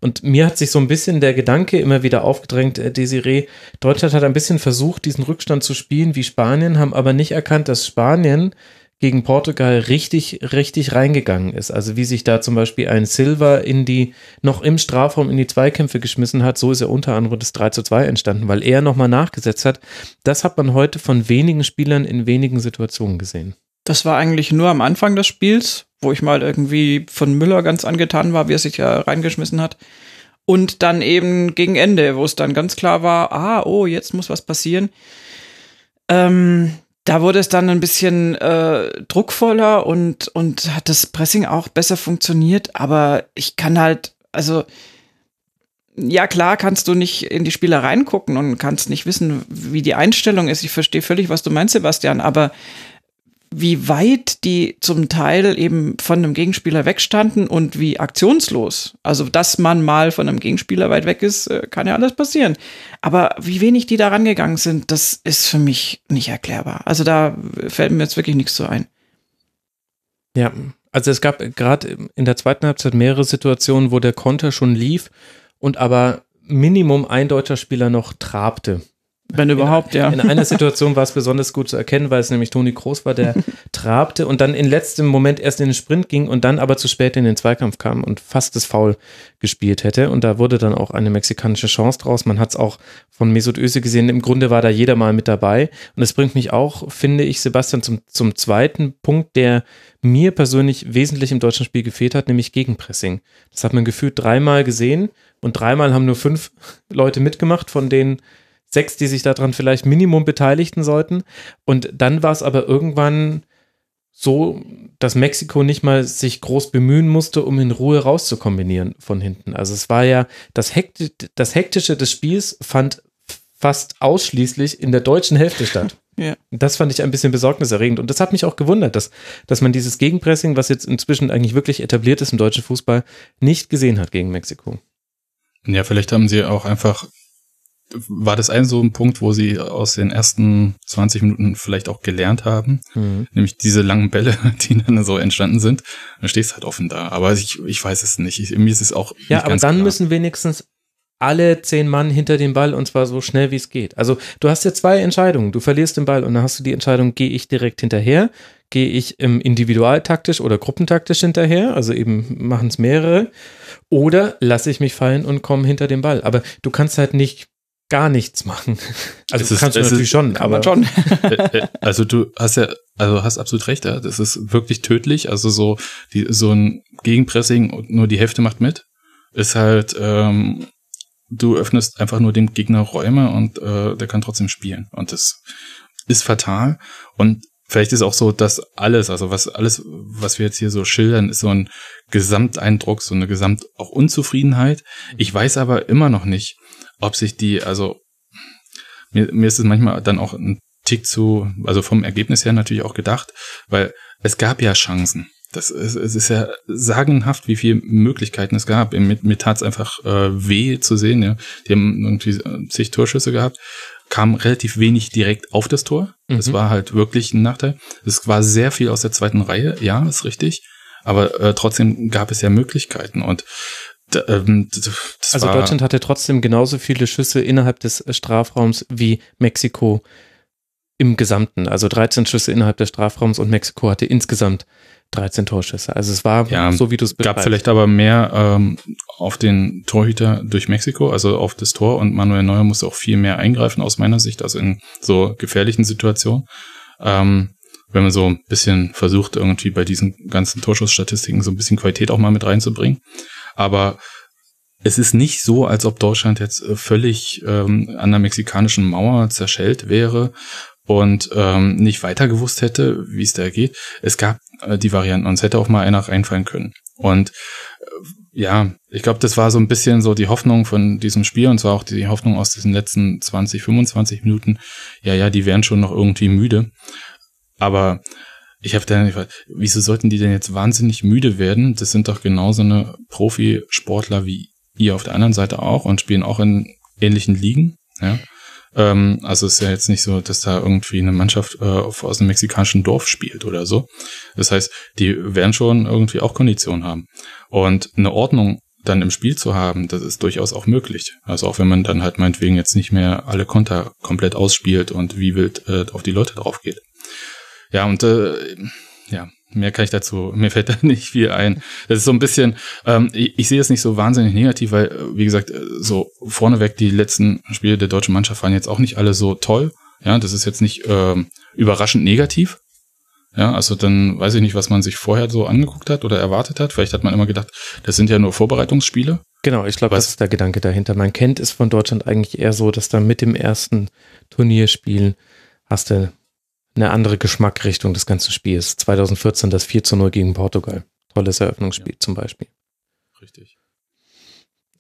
Und mir hat sich so ein bisschen der Gedanke immer wieder aufgedrängt, äh, Desiree, Deutschland hat ein bisschen versucht, diesen Rückstand zu spielen wie Spanien, haben aber nicht erkannt, dass Spanien gegen Portugal richtig, richtig reingegangen ist. Also wie sich da zum Beispiel ein Silva in die, noch im Strafraum in die Zweikämpfe geschmissen hat, so ist ja unter anderem das 3 zu 2 entstanden, weil er nochmal nachgesetzt hat. Das hat man heute von wenigen Spielern in wenigen Situationen gesehen. Das war eigentlich nur am Anfang des Spiels, wo ich mal irgendwie von Müller ganz angetan war, wie er sich ja reingeschmissen hat. Und dann eben gegen Ende, wo es dann ganz klar war, ah, oh, jetzt muss was passieren. Ähm, da wurde es dann ein bisschen äh, druckvoller und, und hat das Pressing auch besser funktioniert. Aber ich kann halt, also ja klar kannst du nicht in die Spieler reingucken und kannst nicht wissen, wie die Einstellung ist. Ich verstehe völlig, was du meinst, Sebastian, aber wie weit die zum Teil eben von einem Gegenspieler wegstanden und wie aktionslos. Also, dass man mal von einem Gegenspieler weit weg ist, äh, kann ja alles passieren. Aber wie wenig die da rangegangen sind, das ist für mich nicht erklärbar. Also, da fällt mir jetzt wirklich nichts so ein. Ja, also es gab gerade in der zweiten Halbzeit mehrere Situationen, wo der Konter schon lief und aber Minimum ein deutscher Spieler noch trabte. Wenn überhaupt, in, ja. In einer Situation war es besonders gut zu erkennen, weil es nämlich Toni Groß war, der trabte und dann in letztem Moment erst in den Sprint ging und dann aber zu spät in den Zweikampf kam und fast das Foul gespielt hätte. Und da wurde dann auch eine mexikanische Chance draus. Man hat es auch von Mesut Özil gesehen. Im Grunde war da jeder mal mit dabei. Und das bringt mich auch, finde ich, Sebastian, zum, zum zweiten Punkt, der mir persönlich wesentlich im deutschen Spiel gefehlt hat, nämlich Gegenpressing. Das hat man gefühlt dreimal gesehen und dreimal haben nur fünf Leute mitgemacht, von denen sechs, die sich daran vielleicht Minimum beteiligten sollten. Und dann war es aber irgendwann so, dass Mexiko nicht mal sich groß bemühen musste, um in Ruhe rauszukombinieren von hinten. Also es war ja, das, Hekti das Hektische des Spiels fand fast ausschließlich in der deutschen Hälfte statt. Ja. Das fand ich ein bisschen besorgniserregend. Und das hat mich auch gewundert, dass, dass man dieses Gegenpressing, was jetzt inzwischen eigentlich wirklich etabliert ist im deutschen Fußball, nicht gesehen hat gegen Mexiko. Ja, vielleicht haben sie auch einfach war das ein so ein Punkt, wo sie aus den ersten 20 Minuten vielleicht auch gelernt haben. Mhm. Nämlich diese langen Bälle, die dann so entstanden sind. Dann stehst halt offen da. Aber ich, ich weiß es nicht. Ich, mir ist es auch. Ja, aber dann klar. müssen wenigstens alle zehn Mann hinter dem Ball und zwar so schnell wie es geht. Also du hast ja zwei Entscheidungen. Du verlierst den Ball und dann hast du die Entscheidung, gehe ich direkt hinterher, gehe ich im individualtaktisch oder gruppentaktisch hinterher, also eben machen es mehrere, oder lasse ich mich fallen und komme hinter den Ball. Aber du kannst halt nicht gar nichts machen. Also ist- kannst du natürlich ist- schon, aber schon. Äh, äh, also du hast ja, also hast absolut recht. Das ist wirklich tödlich. Also so, die, so ein Gegenpressing und nur die Hälfte macht mit, ist halt, ähm, du öffnest einfach nur dem Gegner Räume und äh, der kann trotzdem spielen. Und das ist fatal. Und vielleicht ist auch so, dass alles, also was alles, was wir jetzt hier so schildern, ist so ein Gesamteindruck, so eine Gesamt auch Unzufriedenheit. Ich weiß aber immer noch nicht, ob sich die, also mir, mir ist es manchmal dann auch ein Tick zu, also vom Ergebnis her natürlich auch gedacht, weil es gab ja Chancen. Das ist, es ist ja sagenhaft, wie viele Möglichkeiten es gab. Mir, mir tat es einfach äh, weh zu sehen. Ja. Die haben irgendwie äh, zig Torschüsse gehabt, kam relativ wenig direkt auf das Tor. Das Mhm. war halt wirklich ein Nachteil. Es war sehr viel aus der zweiten Reihe, ja, ist richtig. Aber äh, trotzdem gab es ja Möglichkeiten und ähm, also Deutschland hatte trotzdem genauso viele Schüsse innerhalb des Strafraums wie Mexiko im Gesamten. Also 13 Schüsse innerhalb des Strafraums und Mexiko hatte insgesamt 13 Torschüsse. Also es war Ja, so, wie du es gab beschreibst. vielleicht aber mehr ähm, auf den Torhüter durch Mexiko, also auf das Tor und Manuel Neuer musste auch viel mehr eingreifen aus meiner Sicht, also in so gefährlichen Situationen. Ähm, wenn man so ein bisschen versucht, irgendwie bei diesen ganzen Torschussstatistiken so ein bisschen Qualität auch mal mit reinzubringen. Aber es ist nicht so, als ob Deutschland jetzt äh, völlig ähm, an der mexikanischen Mauer zerschellt wäre und ähm, nicht weiter gewusst hätte, wie es da geht. Es gab äh, die Varianten und es hätte auch mal einer reinfallen können. Und äh, ja, ich glaube, das war so ein bisschen so die Hoffnung von diesem Spiel und zwar auch die Hoffnung aus diesen letzten 20, 25 Minuten. Ja, ja, die wären schon noch irgendwie müde. Aber ich habe dann gefragt, wieso sollten die denn jetzt wahnsinnig müde werden? Das sind doch genauso eine Profisportler wie ihr auf der anderen Seite auch und spielen auch in ähnlichen Ligen. Ja? Ähm, also es ist ja jetzt nicht so, dass da irgendwie eine Mannschaft äh, aus einem mexikanischen Dorf spielt oder so. Das heißt, die werden schon irgendwie auch Konditionen haben. Und eine Ordnung dann im Spiel zu haben, das ist durchaus auch möglich. Also auch wenn man dann halt meinetwegen jetzt nicht mehr alle Konter komplett ausspielt und wie wild äh, auf die Leute drauf geht. Ja, und äh, ja, mehr kann ich dazu, mir fällt da nicht viel ein. Das ist so ein bisschen, ähm, ich, ich sehe es nicht so wahnsinnig negativ, weil, äh, wie gesagt, äh, so vorneweg die letzten Spiele der deutschen Mannschaft waren jetzt auch nicht alle so toll. Ja, das ist jetzt nicht ähm, überraschend negativ. Ja, also dann weiß ich nicht, was man sich vorher so angeguckt hat oder erwartet hat. Vielleicht hat man immer gedacht, das sind ja nur Vorbereitungsspiele. Genau, ich glaube, das ist der Gedanke dahinter. Man kennt es von Deutschland eigentlich eher so, dass da mit dem ersten Turnierspiel hast du eine andere Geschmackrichtung des ganzen Spiels. 2014 das 4 zu 0 gegen Portugal. Tolles Eröffnungsspiel zum Beispiel. Richtig.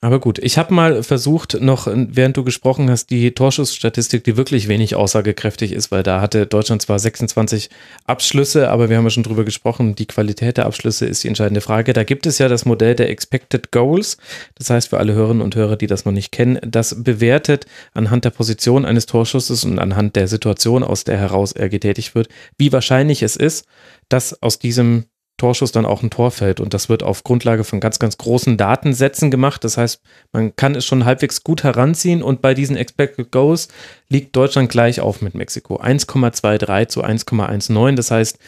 Aber gut, ich habe mal versucht, noch, während du gesprochen hast, die Torschussstatistik, die wirklich wenig aussagekräftig ist, weil da hatte Deutschland zwar 26 Abschlüsse, aber wir haben ja schon drüber gesprochen, die Qualität der Abschlüsse ist die entscheidende Frage. Da gibt es ja das Modell der Expected Goals. Das heißt, für alle Hörerinnen und Hörer, die das noch nicht kennen, das bewertet anhand der Position eines Torschusses und anhand der Situation, aus der heraus er getätigt wird, wie wahrscheinlich es ist, dass aus diesem Torschuss dann auch ein Tor fällt. Und das wird auf Grundlage von ganz, ganz großen Datensätzen gemacht. Das heißt, man kann es schon halbwegs gut heranziehen und bei diesen Expected Goals liegt Deutschland gleich auf mit Mexiko. 1,23 zu 1,19. Das heißt,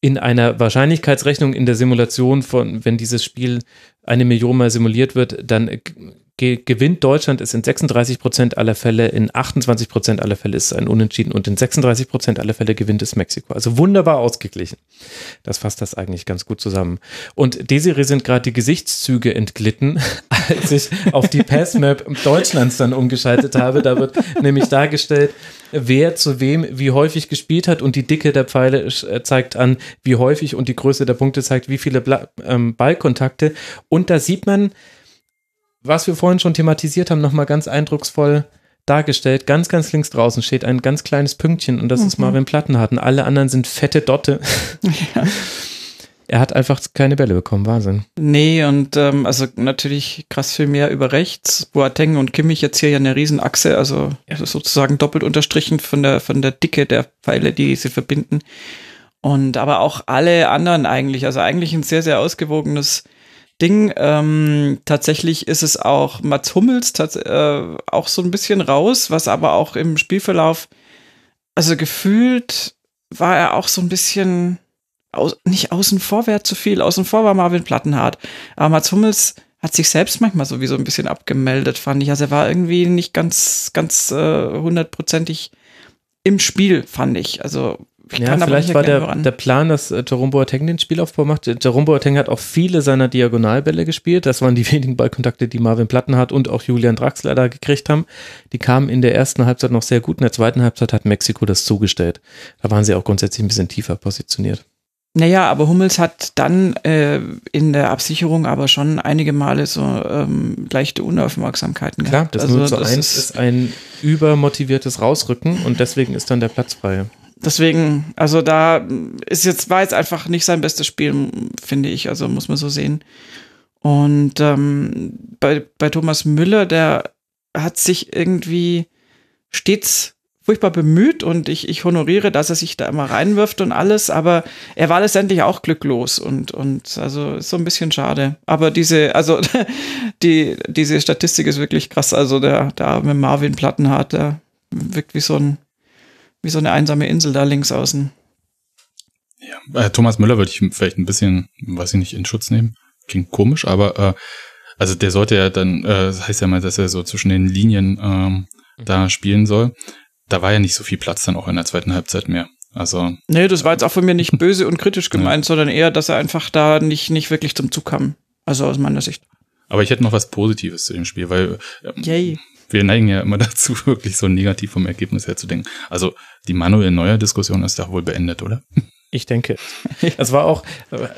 in einer Wahrscheinlichkeitsrechnung in der Simulation von, wenn dieses Spiel eine Million mal simuliert wird, dann gewinnt Deutschland es in 36 Prozent aller Fälle, in 28 Prozent aller Fälle ist es ein Unentschieden und in 36 Prozent aller Fälle gewinnt es Mexiko. Also wunderbar ausgeglichen. Das fasst das eigentlich ganz gut zusammen. Und Desiree sind gerade die Gesichtszüge entglitten, als ich auf die Passmap Deutschlands dann umgeschaltet habe. Da wird nämlich dargestellt, wer zu wem wie häufig gespielt hat und die Dicke der Pfeile äh, zeigt an, wie häufig und die Größe der Punkte zeigt, wie viele ähm, Ballkontakte. Und da sieht man, was wir vorhin schon thematisiert haben, nochmal ganz eindrucksvoll dargestellt. Ganz, ganz links draußen steht ein ganz kleines Pünktchen und das ist Marvin Plattenhardt. Alle anderen sind fette Dotte. Ja. Er hat einfach keine Bälle bekommen, Wahnsinn. Nee, und ähm, also natürlich krass viel mehr über rechts. Boateng und Kimmich jetzt hier ja eine Riesenachse, also ist sozusagen doppelt unterstrichen von der, von der Dicke der Pfeile, die sie verbinden. Und aber auch alle anderen eigentlich, also eigentlich ein sehr, sehr ausgewogenes Ding. Ähm, tatsächlich ist es auch Mats Hummels äh, auch so ein bisschen raus, was aber auch im Spielverlauf, also gefühlt war er auch so ein bisschen aus, nicht außen vor wäre zu viel. Außen vor war Marvin Plattenhardt. Aber Mats Hummels hat sich selbst manchmal sowieso ein bisschen abgemeldet, fand ich. Also er war irgendwie nicht ganz, ganz äh, hundertprozentig im Spiel, fand ich. Also ich ja, vielleicht war der, der Plan, dass äh, Jerome Boateng den Spielaufbau macht. Jerome Boateng hat auch viele seiner Diagonalbälle gespielt. Das waren die wenigen Ballkontakte, die Marvin Plattenhardt und auch Julian Draxler da gekriegt haben. Die kamen in der ersten Halbzeit noch sehr gut. In der zweiten Halbzeit hat Mexiko das zugestellt. Da waren sie auch grundsätzlich ein bisschen tiefer positioniert. Naja, aber Hummels hat dann äh, in der Absicherung aber schon einige Male so ähm, leichte Unaufmerksamkeiten Klar, gehabt. das also, 0 zu 1 ist, ist ein übermotiviertes Rausrücken und deswegen ist dann der Platz frei. Deswegen, also da ist jetzt, war jetzt einfach nicht sein bestes Spiel, finde ich, also muss man so sehen. Und ähm, bei, bei Thomas Müller, der hat sich irgendwie stets furchtbar bemüht und ich, ich honoriere, dass er sich da immer reinwirft und alles, aber er war letztendlich auch glücklos und, und also ist so ein bisschen schade. Aber diese, also die, diese Statistik ist wirklich krass. Also der, der arme Marvin Plattenhardt, der wirkt wie so ein, wie so eine einsame Insel da links außen. Ja, äh, Thomas Müller würde ich vielleicht ein bisschen, weiß ich nicht, in Schutz nehmen. Klingt komisch, aber äh, also der sollte ja dann, äh, das heißt ja mal, dass er so zwischen den Linien ähm, da spielen soll da war ja nicht so viel Platz dann auch in der zweiten Halbzeit mehr. Also. Nee, das war jetzt auch von mir nicht böse und kritisch gemeint, ja. sondern eher, dass er einfach da nicht, nicht wirklich zum Zug kam. Also aus meiner Sicht. Aber ich hätte noch was Positives zu dem Spiel, weil ähm, Yay. Wir neigen ja immer dazu, wirklich so negativ vom Ergebnis her zu denken. Also die Manuel Neuer Diskussion ist da wohl beendet, oder? Ich denke. Es war auch,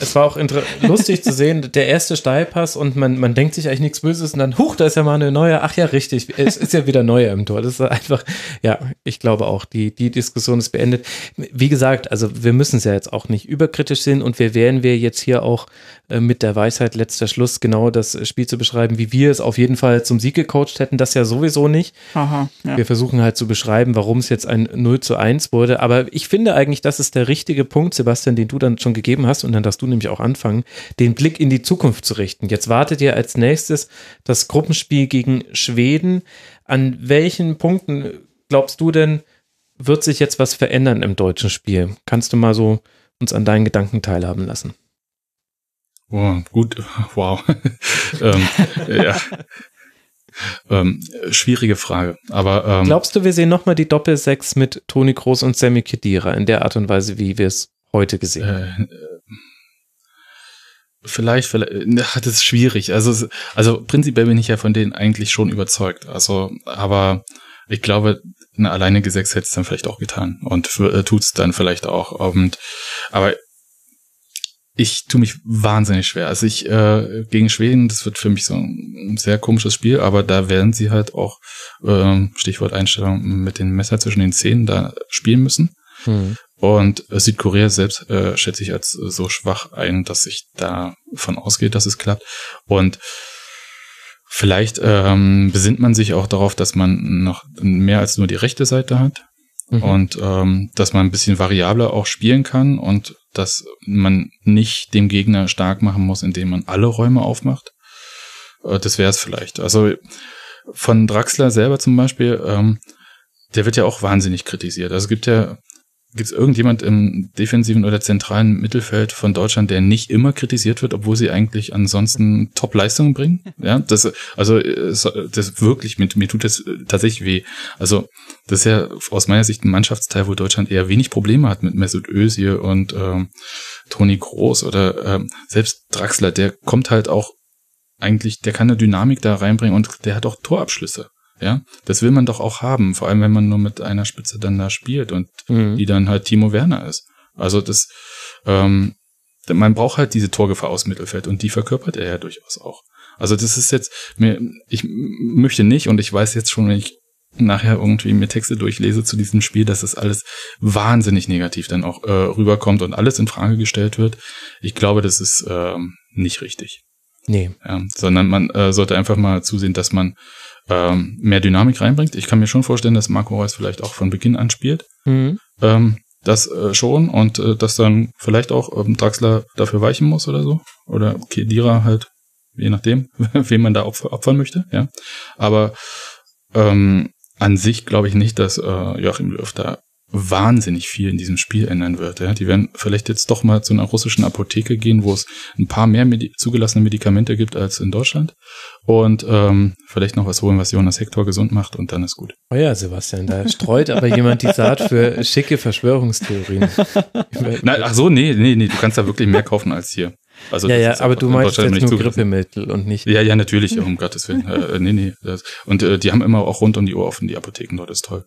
es war auch lustig zu sehen, der erste Steilpass und man, man denkt sich eigentlich nichts Böses und dann, huch, da ist ja mal eine neue, ach ja, richtig, es ist ja wieder Neuer im Tor. Das ist einfach, ja, ich glaube auch, die, die Diskussion ist beendet. Wie gesagt, also wir müssen es ja jetzt auch nicht überkritisch sehen und wir wären wir jetzt hier auch äh, mit der Weisheit letzter Schluss genau das Spiel zu beschreiben, wie wir es auf jeden Fall zum Sieg gecoacht hätten, das ja sowieso nicht. Aha, ja. Wir versuchen halt zu beschreiben, warum es jetzt ein 0 zu 1 wurde, aber ich finde eigentlich, das ist der richtige Punkt, Punkt, Sebastian, den du dann schon gegeben hast, und dann darfst du nämlich auch anfangen, den Blick in die Zukunft zu richten. Jetzt wartet ihr als nächstes das Gruppenspiel gegen Schweden. An welchen Punkten glaubst du denn, wird sich jetzt was verändern im deutschen Spiel? Kannst du mal so uns an deinen Gedanken teilhaben lassen? Oh, gut, wow. ähm, ja. Ähm, schwierige Frage. Aber ähm, glaubst du, wir sehen nochmal die Doppelsechs mit Toni Groß und Sammy Kedira in der Art und Weise, wie wir es heute gesehen? Äh, vielleicht, vielleicht, das ist schwierig. Also, also prinzipiell bin ich ja von denen eigentlich schon überzeugt. Also, aber ich glaube, eine alleinige Sechs hätte es dann vielleicht auch getan und äh, tut es dann vielleicht auch. Und, aber ich tue mich wahnsinnig schwer. Also ich äh, gegen Schweden, das wird für mich so ein sehr komisches Spiel, aber da werden sie halt auch äh, Stichwort Einstellung mit den Messer zwischen den Zähnen da spielen müssen. Hm. Und äh, Südkorea selbst äh, schätze ich als äh, so schwach ein, dass ich davon ausgehe, dass es klappt. Und vielleicht ähm, besinnt man sich auch darauf, dass man noch mehr als nur die rechte Seite hat. Mhm. Und ähm, dass man ein bisschen variabler auch spielen kann und dass man nicht dem Gegner stark machen muss, indem man alle Räume aufmacht. Äh, das wäre es vielleicht. Also von Draxler selber zum Beispiel, ähm, der wird ja auch wahnsinnig kritisiert. Also es gibt ja Gibt es irgendjemand im defensiven oder zentralen Mittelfeld von Deutschland, der nicht immer kritisiert wird, obwohl sie eigentlich ansonsten Top-Leistungen bringen? Ja, das, also, das wirklich, mir, mir tut das tatsächlich weh. Also, das ist ja aus meiner Sicht ein Mannschaftsteil, wo Deutschland eher wenig Probleme hat mit Mesut Özil und ähm, Toni Groß oder ähm, selbst Draxler, der kommt halt auch eigentlich, der kann eine Dynamik da reinbringen und der hat auch Torabschlüsse. Ja, das will man doch auch haben, vor allem wenn man nur mit einer Spitze dann da spielt und mhm. die dann halt Timo Werner ist. Also das, ähm, man braucht halt diese Torgefahr aus Mittelfeld und die verkörpert er ja durchaus auch. Also das ist jetzt mir, ich möchte nicht und ich weiß jetzt schon, wenn ich nachher irgendwie mir Texte durchlese zu diesem Spiel, dass das alles wahnsinnig negativ dann auch äh, rüberkommt und alles in Frage gestellt wird. Ich glaube, das ist ähm, nicht richtig. Nee. Ja, sondern man äh, sollte einfach mal zusehen, dass man ähm, mehr Dynamik reinbringt. Ich kann mir schon vorstellen, dass Marco Reus vielleicht auch von Beginn an spielt. Mhm. Ähm, das äh, schon und äh, dass dann vielleicht auch ähm, Draxler dafür weichen muss oder so. Oder Kedira halt, je nachdem, wen man da opfer opfern möchte, ja. Aber ähm, an sich glaube ich nicht, dass äh, Joachim Löw da wahnsinnig viel in diesem Spiel ändern wird. Ja. Die werden vielleicht jetzt doch mal zu einer russischen Apotheke gehen, wo es ein paar mehr Medi zugelassene Medikamente gibt als in Deutschland. Und ähm, vielleicht noch was holen, was Jonas Hector gesund macht und dann ist gut. Oh ja, Sebastian, da streut aber jemand die Saat für schicke Verschwörungstheorien. Na, ach so, nee, nee, nee, du kannst da wirklich mehr kaufen als hier. Also ja, ja, aber du meinst jetzt nur Grippemittel und nicht. Ja, ja, natürlich, um Gottes Willen. Äh, nee, nee. Das, und äh, die haben immer auch rund um die Uhr offen, die Apotheken dort ist toll.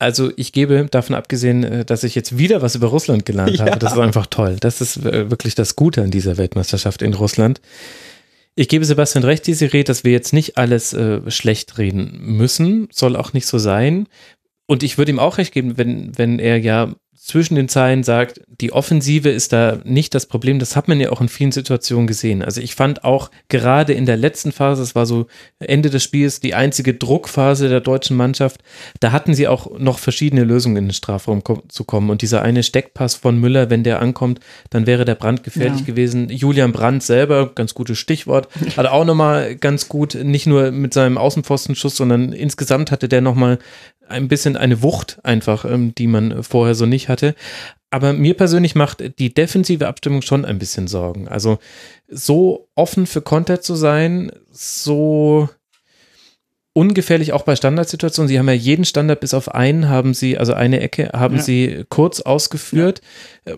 Also ich gebe davon abgesehen, äh, dass ich jetzt wieder was über Russland gelernt ja. habe. Das ist einfach toll. Das ist äh, wirklich das Gute an dieser Weltmeisterschaft in Russland. Ich gebe Sebastian recht, diese Rede, dass wir jetzt nicht alles äh, schlecht reden müssen, soll auch nicht so sein. Und ich würde ihm auch recht geben, wenn, wenn er ja zwischen den Zeilen sagt, die Offensive ist da nicht das Problem. Das hat man ja auch in vielen Situationen gesehen. Also ich fand auch gerade in der letzten Phase, es war so Ende des Spiels, die einzige Druckphase der deutschen Mannschaft, da hatten sie auch noch verschiedene Lösungen in den Strafraum zu kommen. Und dieser eine Steckpass von Müller, wenn der ankommt, dann wäre der Brand gefährlich ja. gewesen. Julian Brandt selber, ganz gutes Stichwort, hat auch nochmal ganz gut, nicht nur mit seinem Außenpfostenschuss, sondern insgesamt hatte der nochmal ein bisschen eine Wucht einfach, ähm, die man vorher so nicht hatte. Aber mir persönlich macht die defensive Abstimmung schon ein bisschen Sorgen. Also so offen für Konter zu sein, so ungefährlich auch bei Standardsituationen. Sie haben ja jeden Standard bis auf einen haben sie, also eine Ecke haben ja. sie kurz ausgeführt. Ja.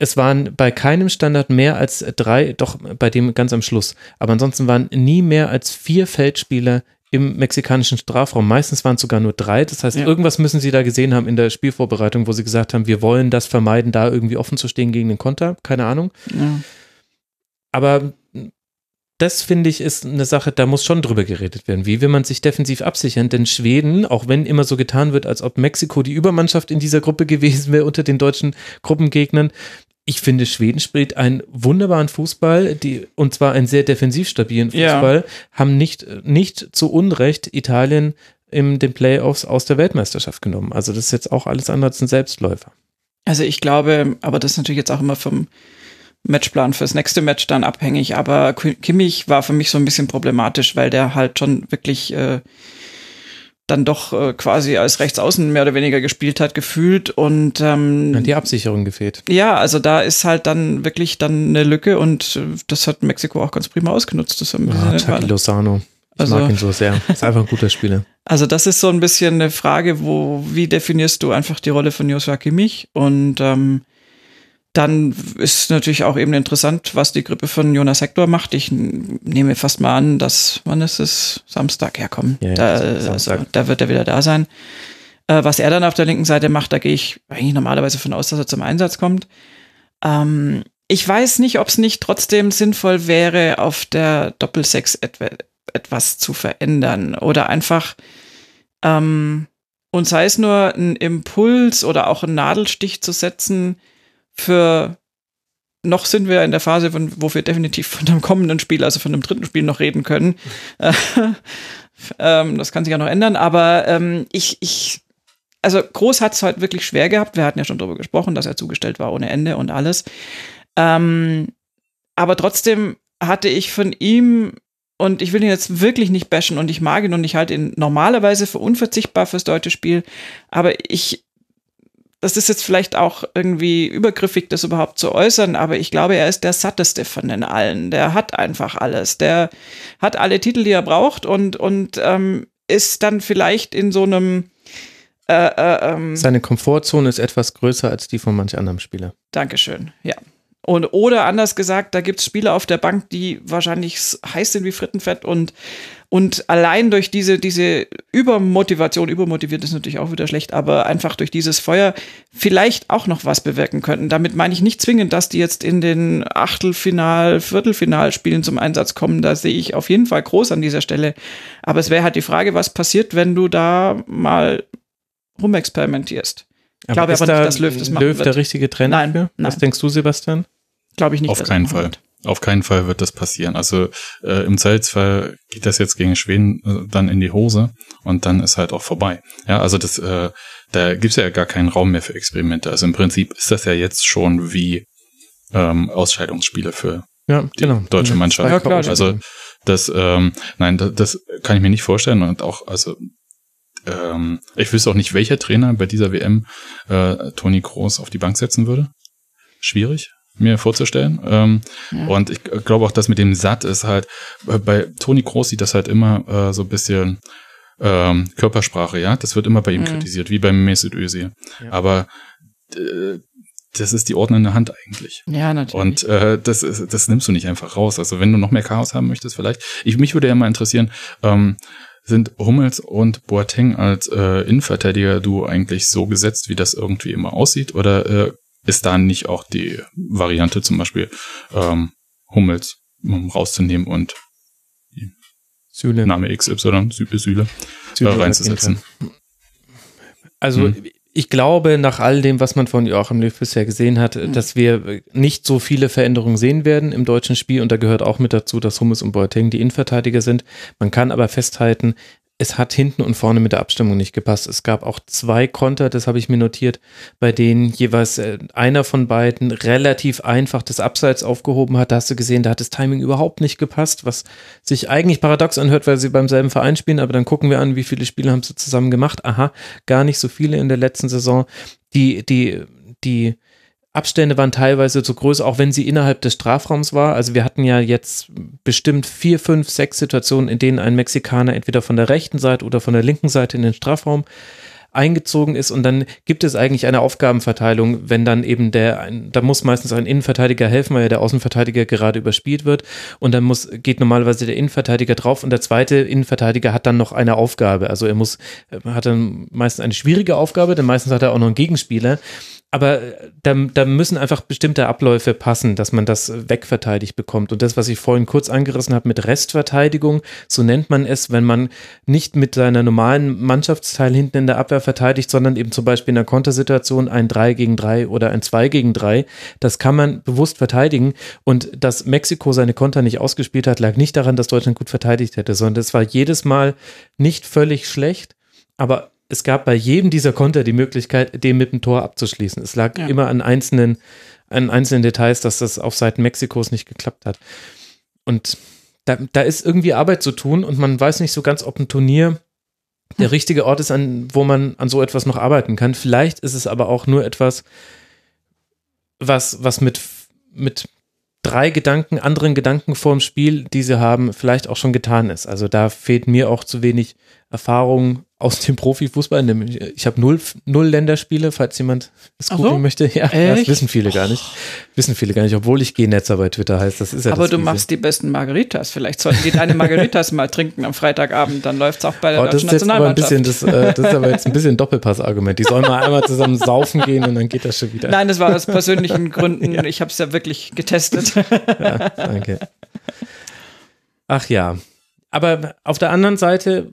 Es waren bei keinem Standard mehr als drei, doch bei dem ganz am Schluss. Aber ansonsten waren nie mehr als vier Feldspieler im mexikanischen Strafraum. Meistens waren es sogar nur drei. Das heißt, ja. irgendwas müssen sie da gesehen haben in der Spielvorbereitung, wo sie gesagt haben, wir wollen das vermeiden, da irgendwie offen zu stehen gegen den Konter. Keine Ahnung. Ja. Aber das finde ich ist eine Sache, da muss schon drüber geredet werden. Wie will man sich defensiv absichern? Denn Schweden, auch wenn immer so getan wird, als ob Mexiko die Übermannschaft in dieser Gruppe gewesen wäre unter den deutschen Gruppengegnern, ich finde, Schweden spielt einen wunderbaren Fußball, die, und zwar einen sehr defensiv stabilen Fußball, ja. haben nicht, nicht zu Unrecht Italien in den Playoffs aus der Weltmeisterschaft genommen. Also das ist jetzt auch alles andere als ein Selbstläufer. Also ich glaube, aber das ist natürlich jetzt auch immer vom Matchplan fürs nächste Match dann abhängig, aber Kimmich war für mich so ein bisschen problematisch, weil der halt schon wirklich äh, dann doch äh, quasi als Rechtsaußen mehr oder weniger gespielt hat, gefühlt. Und ähm, ja, die Absicherung gefehlt. Ja, also da ist halt dann wirklich dann eine Lücke und äh, das hat Mexiko auch ganz prima ausgenutzt. Das haben ja, Chucky Lozano. Ich also, mag ihn so sehr. Ist einfach ein guter Spieler. Also das ist so ein bisschen eine Frage, wo, wie definierst du einfach die Rolle von Joshua Kimmich? Und ähm, dann ist natürlich auch eben interessant, was die Grippe von Jonas Hector macht. Ich nehme fast mal an, dass, wann ist es? Samstag herkommen. Ja, da, also, da wird er wieder da sein. Äh, was er dann auf der linken Seite macht, da gehe ich eigentlich normalerweise von aus, dass er zum Einsatz kommt. Ähm, ich weiß nicht, ob es nicht trotzdem sinnvoll wäre, auf der Doppelsechs etwa, etwas zu verändern oder einfach ähm, und sei es nur ein Impuls oder auch ein Nadelstich zu setzen, für noch sind wir in der Phase, von, wo wir definitiv von einem kommenden Spiel, also von einem dritten Spiel noch reden können. ähm, das kann sich ja noch ändern, aber ähm, ich, ich, also Groß hat es halt wirklich schwer gehabt. Wir hatten ja schon darüber gesprochen, dass er zugestellt war ohne Ende und alles. Ähm, aber trotzdem hatte ich von ihm, und ich will ihn jetzt wirklich nicht bashen und ich mag ihn und ich halte ihn normalerweise für unverzichtbar fürs deutsche Spiel, aber ich, das ist jetzt vielleicht auch irgendwie übergriffig, das überhaupt zu äußern, aber ich glaube, er ist der satteste von den allen. Der hat einfach alles. Der hat alle Titel, die er braucht und, und ähm, ist dann vielleicht in so einem äh, äh, ähm, Seine Komfortzone ist etwas größer als die von manch anderem Spieler. Dankeschön, ja. Und, oder anders gesagt, da gibt es Spieler auf der Bank, die wahrscheinlich heiß sind wie Frittenfett und, und allein durch diese, diese Übermotivation, übermotiviert ist natürlich auch wieder schlecht, aber einfach durch dieses Feuer vielleicht auch noch was bewirken könnten. Damit meine ich nicht zwingend, dass die jetzt in den Achtelfinal, Viertelfinalspielen zum Einsatz kommen. Da sehe ich auf jeden Fall groß an dieser Stelle. Aber es wäre halt die Frage, was passiert, wenn du da mal rumexperimentierst. Ich glaube aber, aber nicht, dass Löw das machen Löw wird. der richtige Trainer nein, für? Was denkst du, Sebastian? Glaube ich nicht. Auf keinen Fall. Wird. Auf keinen Fall wird das passieren. Also äh, im Zweifelsfall geht das jetzt gegen Schweden äh, dann in die Hose und dann ist halt auch vorbei. Ja, also das, äh, da gibt's ja gar keinen Raum mehr für Experimente. Also im Prinzip ist das ja jetzt schon wie ähm, Ausscheidungsspiele für ja, die genau. deutsche Mannschaft. Ja, klar, also das, ähm, nein, das, das kann ich mir nicht vorstellen und auch, also ähm, ich wüsste auch nicht, welcher Trainer bei dieser WM äh, Toni Kroos auf die Bank setzen würde. Schwierig mir vorzustellen. Ähm, ja. Und ich glaube auch, dass mit dem Satt ist halt, bei Toni Kroos sieht das halt immer äh, so ein bisschen ähm, Körpersprache, ja. Das wird immer bei ihm mhm. kritisiert, wie beim Mesut Özil. Ja. Aber äh, das ist die ordnende Hand eigentlich. Ja, natürlich. Und äh, das, ist, das nimmst du nicht einfach raus. Also wenn du noch mehr Chaos haben möchtest, vielleicht. Ich, mich würde ja mal interessieren, ähm, sind Hummels und Boateng als äh, Innenverteidiger du eigentlich so gesetzt, wie das irgendwie immer aussieht? Oder äh, ist da nicht auch die Variante zum Beispiel ähm, Hummels um, rauszunehmen und Süle. Name XY, Süle, Süle, Süle äh, reinzusetzen? Also hm ich glaube, nach all dem, was man von Joachim Löw bisher gesehen hat, mhm. dass wir nicht so viele Veränderungen sehen werden im deutschen Spiel. Und da gehört auch mit dazu, dass Hummels und Boateng die Innenverteidiger sind. Man kann aber festhalten, es hat hinten und vorne mit der Abstimmung nicht gepasst. Es gab auch zwei Konter, das habe ich mir notiert, bei denen jeweils äh, einer von beiden relativ einfach das Abseits aufgehoben hat. Da hast du gesehen, da hat das Timing überhaupt nicht gepasst, was sich eigentlich paradox anhört, weil sie beim selben Verein spielen. Aber dann gucken wir an, wie viele Spiele haben sie zusammen gemacht. Aha, gar nicht so viele in der letzten Saison. Die, die, die Abstände waren teilweise zu groß, auch wenn sie innerhalb des Strafraums war. Also wir hatten ja jetzt bestimmt vier, fünf, sechs Situationen, in denen ein Mexikaner entweder von der rechten Seite oder von der linken Seite in den Strafraum eingezogen ist. Und dann gibt es eigentlich eine Aufgabenverteilung, wenn dann eben der, da muss meistens ein Innenverteidiger helfen, weil ja der Außenverteidiger gerade überspielt wird. Und dann muss, geht normalerweise der Innenverteidiger drauf und der zweite Innenverteidiger hat dann noch eine Aufgabe, also er muss, hat dann meistens eine schwierige Aufgabe, denn meistens hat er auch noch einen Gegenspieler aber äh, da, da müssen einfach bestimmte Abläufe passen, dass man das wegverteidigt bekommt. Und das, was ich vorhin kurz angerissen habe mit Restverteidigung, so nennt man es, wenn man nicht mit seiner normalen Mannschaftsteil hinten in der Abwehr verteidigt, sondern eben zum Beispiel in einer Kontersituation ein 3 gegen 3 oder ein 2 gegen 3. Das kann man bewusst verteidigen. Und dass Mexiko seine Konter nicht ausgespielt hat, lag nicht daran, dass Deutschland gut verteidigt hätte, sondern es war jedes Mal nicht völlig schlecht, aber es gab bei jedem dieser Konter die Möglichkeit, den mit dem Tor abzuschließen. Es lag ja. immer an einzelnen, an einzelnen Details, dass das auf Seiten Mexikos nicht geklappt hat. Und da, da ist irgendwie Arbeit zu tun und man weiß nicht so ganz, ob ein Turnier der richtige Ort ist, an, wo man an so etwas noch arbeiten kann. Vielleicht ist es aber auch nur etwas, was, was mit, mit drei Gedanken, anderen Gedanken vorm Spiel, die sie haben, vielleicht auch schon getan ist. Also da fehlt mir auch zu wenig Erfahrung aus dem Profifußball. Ich habe null, null Länderspiele, falls jemand es googeln so? möchte. Ja, das wissen viele gar nicht. Wissen viele gar nicht, obwohl ich G-Netzer bei Twitter heißt. Das ist ja Aber das du machst die besten Margaritas. Vielleicht sollten die deine Margaritas mal trinken am Freitagabend, dann läuft es auch bei der oh, das deutschen Nationalmannschaft. Ein bisschen, das, äh, das ist aber jetzt ein bisschen Doppelpass-Argument. Die sollen mal einmal zusammen saufen gehen und dann geht das schon wieder. Nein, das war aus persönlichen Gründen. ja. Ich habe es ja wirklich getestet. ja, danke. Ach ja. Aber auf der anderen Seite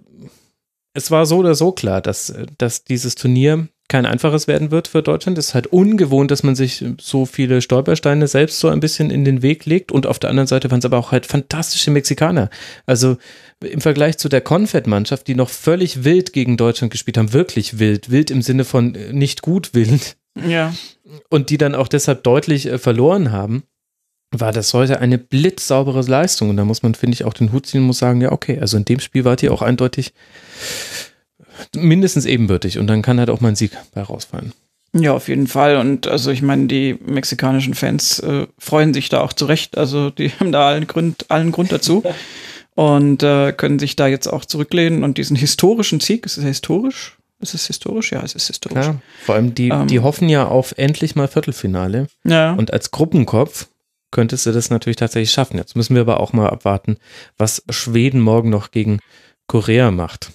es war so oder so klar, dass, dass dieses Turnier kein einfaches werden wird für Deutschland. Es ist halt ungewohnt, dass man sich so viele Stolpersteine selbst so ein bisschen in den Weg legt. Und auf der anderen Seite waren es aber auch halt fantastische Mexikaner. Also im Vergleich zu der Confed-Mannschaft, die noch völlig wild gegen Deutschland gespielt haben, wirklich wild, wild im Sinne von nicht gut wild. Ja. Und die dann auch deshalb deutlich äh, verloren haben war das heute eine blitzsaubere Leistung. Und da muss man, finde ich, auch den Hut ziehen und muss sagen, ja, okay, also in dem Spiel wart ihr auch eindeutig mindestens ebenbürtig und dann kann halt auch mal ein Sieg bei rausfallen. Ja, auf jeden Fall. Und also ich meine, die mexikanischen Fans äh, freuen sich da auch zurecht. Also die haben da allen Grund, allen Grund dazu. und äh, können sich da jetzt auch zurücklehnen und diesen historischen Sieg, ist es historisch? Ist es historisch? Ja, es ist historisch. Klar. Vor allem, die, ähm, die hoffen ja auf endlich mal Viertelfinale. Ja. Und als Gruppenkopf könntest du das natürlich tatsächlich schaffen. Jetzt müssen wir aber auch mal abwarten, was Schweden morgen noch gegen Korea macht.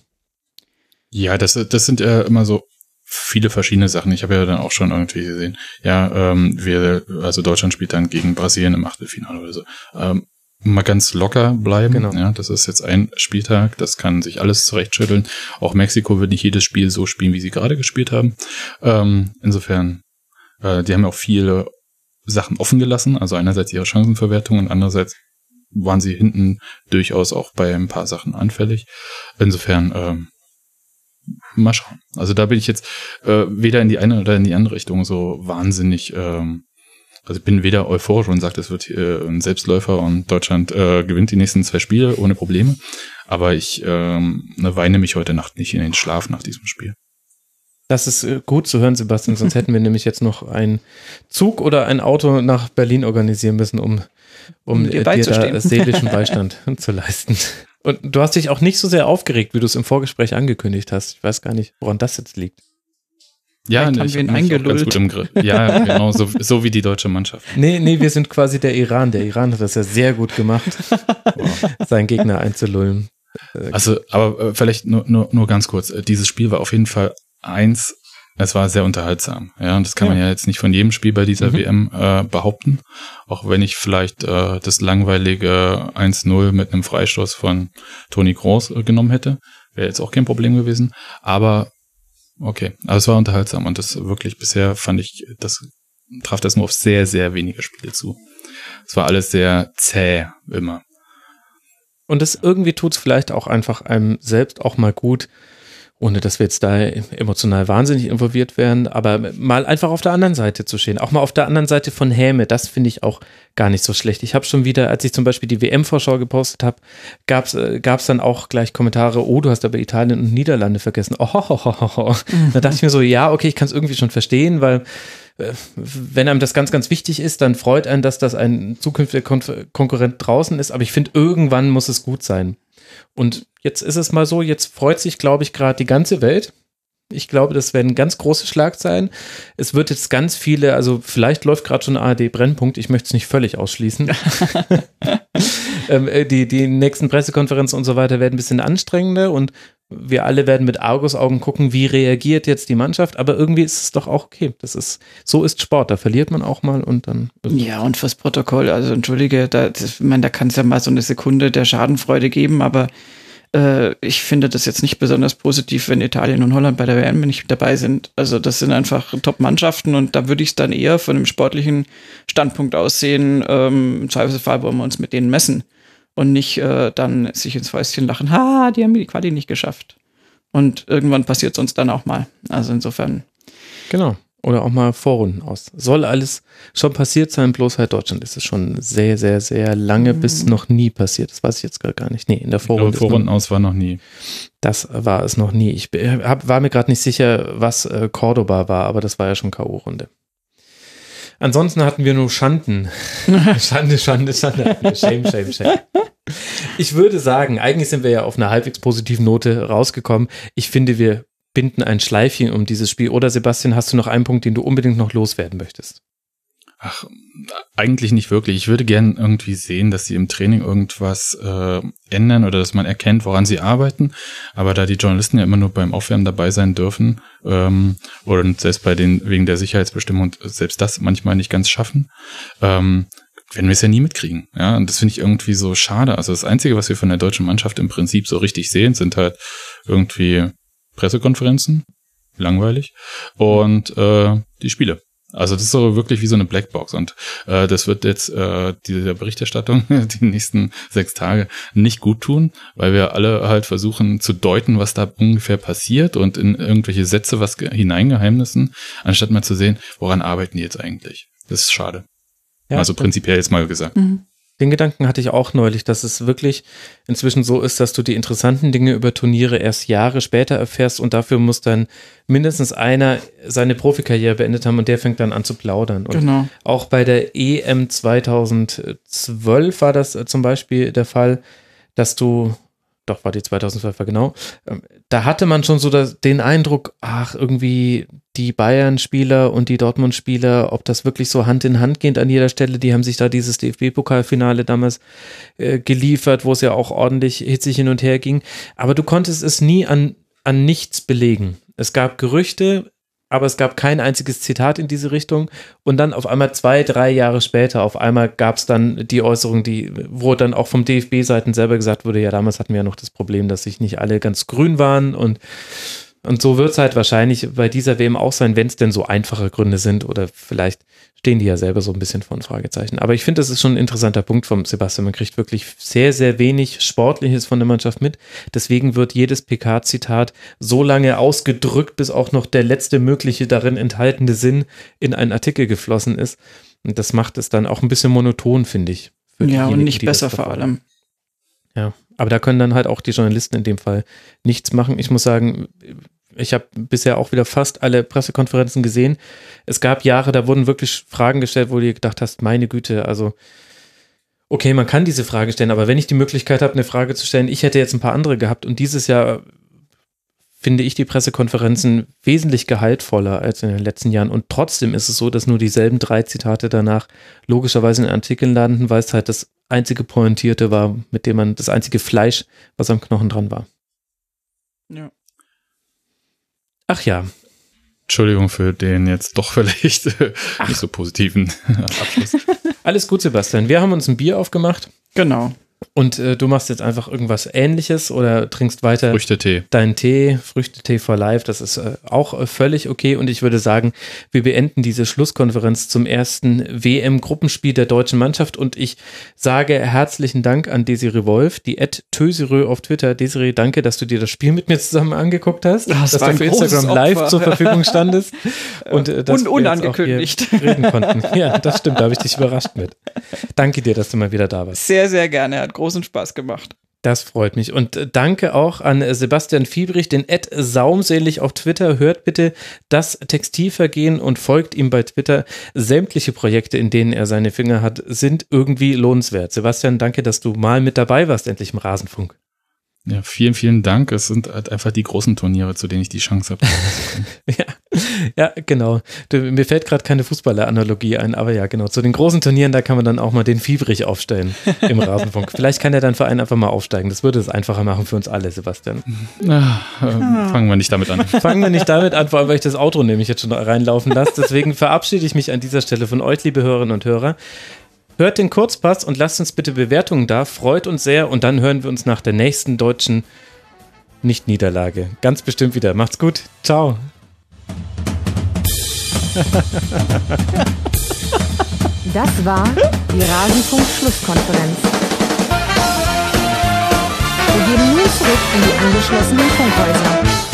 Ja, das, das sind ja immer so viele verschiedene Sachen. Ich habe ja dann auch schon irgendwie gesehen, ja, ähm, wir, also Deutschland spielt dann gegen Brasilien im Achtelfinale oder so. Ähm, mal ganz locker bleiben. Genau. Ja, das ist jetzt ein Spieltag, das kann sich alles zurechtschütteln. Auch Mexiko wird nicht jedes Spiel so spielen, wie sie gerade gespielt haben. Ähm, insofern, äh, die haben ja auch viele Sachen offen gelassen. Also einerseits ihre Chancenverwertung und andererseits waren sie hinten durchaus auch bei ein paar Sachen anfällig. Insofern, ähm, mal schauen. Also da bin ich jetzt äh, weder in die eine oder in die andere Richtung so wahnsinnig ähm, Also ich bin weder euphorisch und sage, es wird äh, ein Selbstläufer und Deutschland äh, gewinnt die nächsten zwei Spiele ohne Probleme. Aber ich ähm, ne, weine mich heute Nacht nicht in den Schlaf nach diesem Spiel. Das ist äh, gut zu hören, Sebastian, sonst hätten wir nämlich jetzt noch einen Zug oder ein Auto nach Berlin organisieren müssen, um, um dir, dir da seelischen Beistand zu leisten. Und du hast dich auch nicht so sehr aufgeregt, wie du es im Vorgespräch angekündigt hast. Ich weiß gar nicht, woran das jetzt liegt. Ja, haben ich wir ihn eingelullt. Ganz gut im Griff. Ja, genau, so, so, wie die deutsche Mannschaft. Nee, nee, wir sind quasi der Iran. Der Iran hat das ja sehr gut gemacht, wow. seinen Gegner einzulullen. Also, aber äh, vielleicht nur, nur, nur ganz kurz. Dieses Spiel war auf jeden Fall eins, es war sehr unterhaltsam. Ja, und das kann ja. man ja jetzt nicht von jedem Spiel bei dieser mhm. WM äh, behaupten. Auch wenn ich vielleicht äh, das langweilige 1-0 mit einem Freistoß von Toni Groß äh, genommen hätte. Wäre jetzt auch kein Problem gewesen. Aber Okay, aber es war unterhaltsam und das wirklich bisher fand ich, das traf das nur auf sehr, sehr wenige Spiele zu. Es war alles sehr zäh immer. Und das irgendwie tut es vielleicht auch einfach einem selbst auch mal gut, ohne dass wir jetzt da emotional wahnsinnig involviert werden, aber mal einfach auf der anderen Seite zu stehen. Auch mal auf der anderen Seite von Häme, das finde ich auch gar nicht so schlecht. Ich habe schon wieder, als ich zum Beispiel die WM-Vorschau gepostet habe, gab es äh, dann auch gleich Kommentare, oh, du hast aber Italien und Niederlande vergessen. Oh, ho, ho, ho, ho. Mhm. Da dachte ich mir so, ja, okay, ich kann es irgendwie schon verstehen, weil äh, wenn einem das ganz, ganz wichtig ist, dann freut einen, dass das ein zukünftiger Kon Konkurrent draußen ist, aber ich finde, irgendwann muss es gut sein. Und jetzt ist es mal so, jetzt freut sich, glaube ich, gerade die ganze Welt. Ich glaube, das werden ganz große Schlagzeilen. Es wird jetzt ganz viele, also vielleicht läuft gerade schon ARD Brennpunkt, ich möchte es nicht völlig ausschließen. ähm, äh, die, die nächsten Pressekonferenzen und so weiter werden ein bisschen anstrengender und wir alle werden mit Argusaugen gucken, wie reagiert jetzt die Mannschaft, aber irgendwie ist es doch auch okay. Das ist, so ist Sport, da verliert man auch mal und dann. Ja, und fürs Protokoll, also entschuldige, da, da kann es ja mal so eine Sekunde der Schadenfreude geben, aber äh, ich finde das jetzt nicht besonders positiv, wenn Italien und Holland bei der WM nicht dabei sind. Also das sind einfach Top-Mannschaften und da würde ich es dann eher von einem sportlichen Standpunkt aussehen. Ähm, Im Zweifelsfall wollen wir uns mit denen messen und nicht äh, dann sich ins Fäustchen lachen, ha, die haben die Quali nicht geschafft. Und irgendwann passiert es uns dann auch mal. Also insofern. Genau. Oder auch mal Vorrunden aus. Soll alles schon passiert sein, bloß halt Deutschland ist es schon sehr, sehr, sehr lange mhm. bis noch nie passiert. Das weiß ich jetzt gar nicht. Nee, in der Vorrunde. Vorrunden aus war noch nie. Das war es noch nie. Ich hab, war mir gerade nicht sicher, was äh, Cordoba war, aber das war ja schon K.O.-Runde. Ansonsten hatten wir nur Schanden. Schande, Schande, Schande. Shame, shame, shame. Ich würde sagen, eigentlich sind wir ja auf einer halbwegs positiven Note rausgekommen. Ich finde, wir binden ein Schleifchen um dieses Spiel. Oder Sebastian, hast du noch einen Punkt, den du unbedingt noch loswerden möchtest? Ach, eigentlich nicht wirklich. Ich würde gern irgendwie sehen, dass sie im Training irgendwas äh, ändern oder dass man erkennt, woran sie arbeiten. Aber da die Journalisten ja immer nur beim Aufwärmen dabei sein dürfen ähm, und selbst bei den wegen der Sicherheitsbestimmung selbst das manchmal nicht ganz schaffen, ähm, werden wir es ja nie mitkriegen. Ja, und das finde ich irgendwie so schade. Also das Einzige, was wir von der deutschen Mannschaft im Prinzip so richtig sehen, sind halt irgendwie Pressekonferenzen, langweilig, und äh, die Spiele. Also das ist so wirklich wie so eine Blackbox und äh, das wird jetzt äh, dieser Berichterstattung die nächsten sechs Tage nicht gut tun, weil wir alle halt versuchen zu deuten, was da ungefähr passiert und in irgendwelche Sätze was hineingeheimnissen, anstatt mal zu sehen, woran arbeiten die jetzt eigentlich. Das ist schade. Ja, also prinzipiell jetzt mal gesagt. Mhm. Den Gedanken hatte ich auch neulich, dass es wirklich inzwischen so ist, dass du die interessanten Dinge über Turniere erst Jahre später erfährst und dafür muss dann mindestens einer seine Profikarriere beendet haben und der fängt dann an zu plaudern. Und genau. auch bei der EM 2012 war das zum Beispiel der Fall, dass du doch war die 2012er genau, ähm, da hatte man schon so den Eindruck, ach, irgendwie die Bayern-Spieler und die Dortmund-Spieler, ob das wirklich so Hand in Hand geht an jeder Stelle, die haben sich da dieses DFB-Pokalfinale damals äh, geliefert, wo es ja auch ordentlich hitzig hin und her ging. Aber du konntest es nie an, an nichts belegen. Es gab Gerüchte, aber es gab kein einziges Zitat in diese Richtung. Und dann auf einmal zwei, drei Jahre später, auf einmal gab es dann die Äußerung, die, wo dann auch vom DFB-Seiten selber gesagt wurde, ja, damals hatten wir ja noch das Problem, dass sich nicht alle ganz grün waren und und so wird es halt wahrscheinlich bei dieser WM auch sein, wenn es denn so einfache Gründe sind oder vielleicht stehen die ja selber so ein bisschen vor Fragezeichen. Aber ich finde, das ist schon ein interessanter Punkt vom Sebastian. Man kriegt wirklich sehr, sehr wenig Sportliches von der Mannschaft mit. Deswegen wird jedes PK-Zitat so lange ausgedrückt, bis auch noch der letzte mögliche darin enthaltene Sinn in einen Artikel geflossen ist. Und das macht es dann auch ein bisschen monoton, finde ich. Ja, und nicht besser vor allem. Ja, aber da können dann halt auch die Journalisten in dem Fall nichts machen. Ich muss sagen, ich habe bisher auch wieder fast alle Pressekonferenzen gesehen. Es gab Jahre, da wurden wirklich Fragen gestellt, wo du gedacht hast, meine Güte, also okay, man kann diese Frage stellen, aber wenn ich die Möglichkeit habe, eine Frage zu stellen, ich hätte jetzt ein paar andere gehabt und dieses Jahr finde ich die Pressekonferenzen wesentlich gehaltvoller als in den letzten Jahren. Und trotzdem ist es so, dass nur dieselben drei Zitate danach logischerweise in Artikeln landen, weil es halt das einzige Pointierte war, mit dem man das einzige Fleisch, was am Knochen dran war. Ja. Ach ja. Entschuldigung für den jetzt doch vielleicht nicht so positiven Abschluss. Alles gut, Sebastian. Wir haben uns ein Bier aufgemacht. Genau. Und äh, du machst jetzt einfach irgendwas ähnliches oder trinkst weiter Früchtetee. deinen Tee, Früchtetee for Life, das ist äh, auch äh, völlig okay. Und ich würde sagen, wir beenden diese Schlusskonferenz zum ersten WM-Gruppenspiel der deutschen Mannschaft. Und ich sage herzlichen Dank an Desiree Wolf, die Ed Töserö auf Twitter. Desiree, danke, dass du dir das Spiel mit mir zusammen angeguckt hast, Das dass du ein für Instagram live Opfer. zur Verfügung standest. Und äh, dass Un- wir jetzt auch hier unangekündigt. reden konnten. Ja, das stimmt, da habe ich dich überrascht mit. Danke dir, dass du mal wieder da warst. Sehr, sehr gerne. Hat großen Spaß gemacht. Das freut mich. Und äh, danke auch an äh, Sebastian Fiebrich, den Ed Saumselig auf Twitter. Hört bitte das Textilvergehen und folgt ihm bei Twitter. Sämtliche Projekte, in denen er seine Finger hat, sind irgendwie lohnenswert. Sebastian, danke, dass du mal mit dabei warst, endlich im Rasenfunk. Ja, vielen, vielen Dank. Es sind halt einfach die großen Turniere, zu denen ich die Chance habe. Ja, ja genau. Du, mir fällt gerade keine Fußballer-Analogie ein, aber ja, genau. Zu den großen Turnieren, da kann man dann auch mal den Fiebrich aufstellen im Rasenfunk. Vielleicht kann der dein Verein einfach mal aufsteigen. Das würde es einfacher machen für uns alle, Sebastian. Ah, ähm, fangen wir nicht damit an. Fangen wir nicht damit an, vor allem, weil ich das Outro nämlich jetzt schon reinlaufen lasse. Deswegen verabschiede ich mich an dieser Stelle von euch, liebe Hörerinnen und Hörer. Hört den Kurzpass und lasst uns bitte Bewertungen da. Freut uns sehr. Und dann hören wir uns nach der nächsten deutschen Nicht-Niederlage. Ganz bestimmt wieder. Macht's gut. Ciao. Das war die Rasenfunk-Schlusskonferenz. Wir gehen nun zurück in die angeschlossenen Funkhäuser.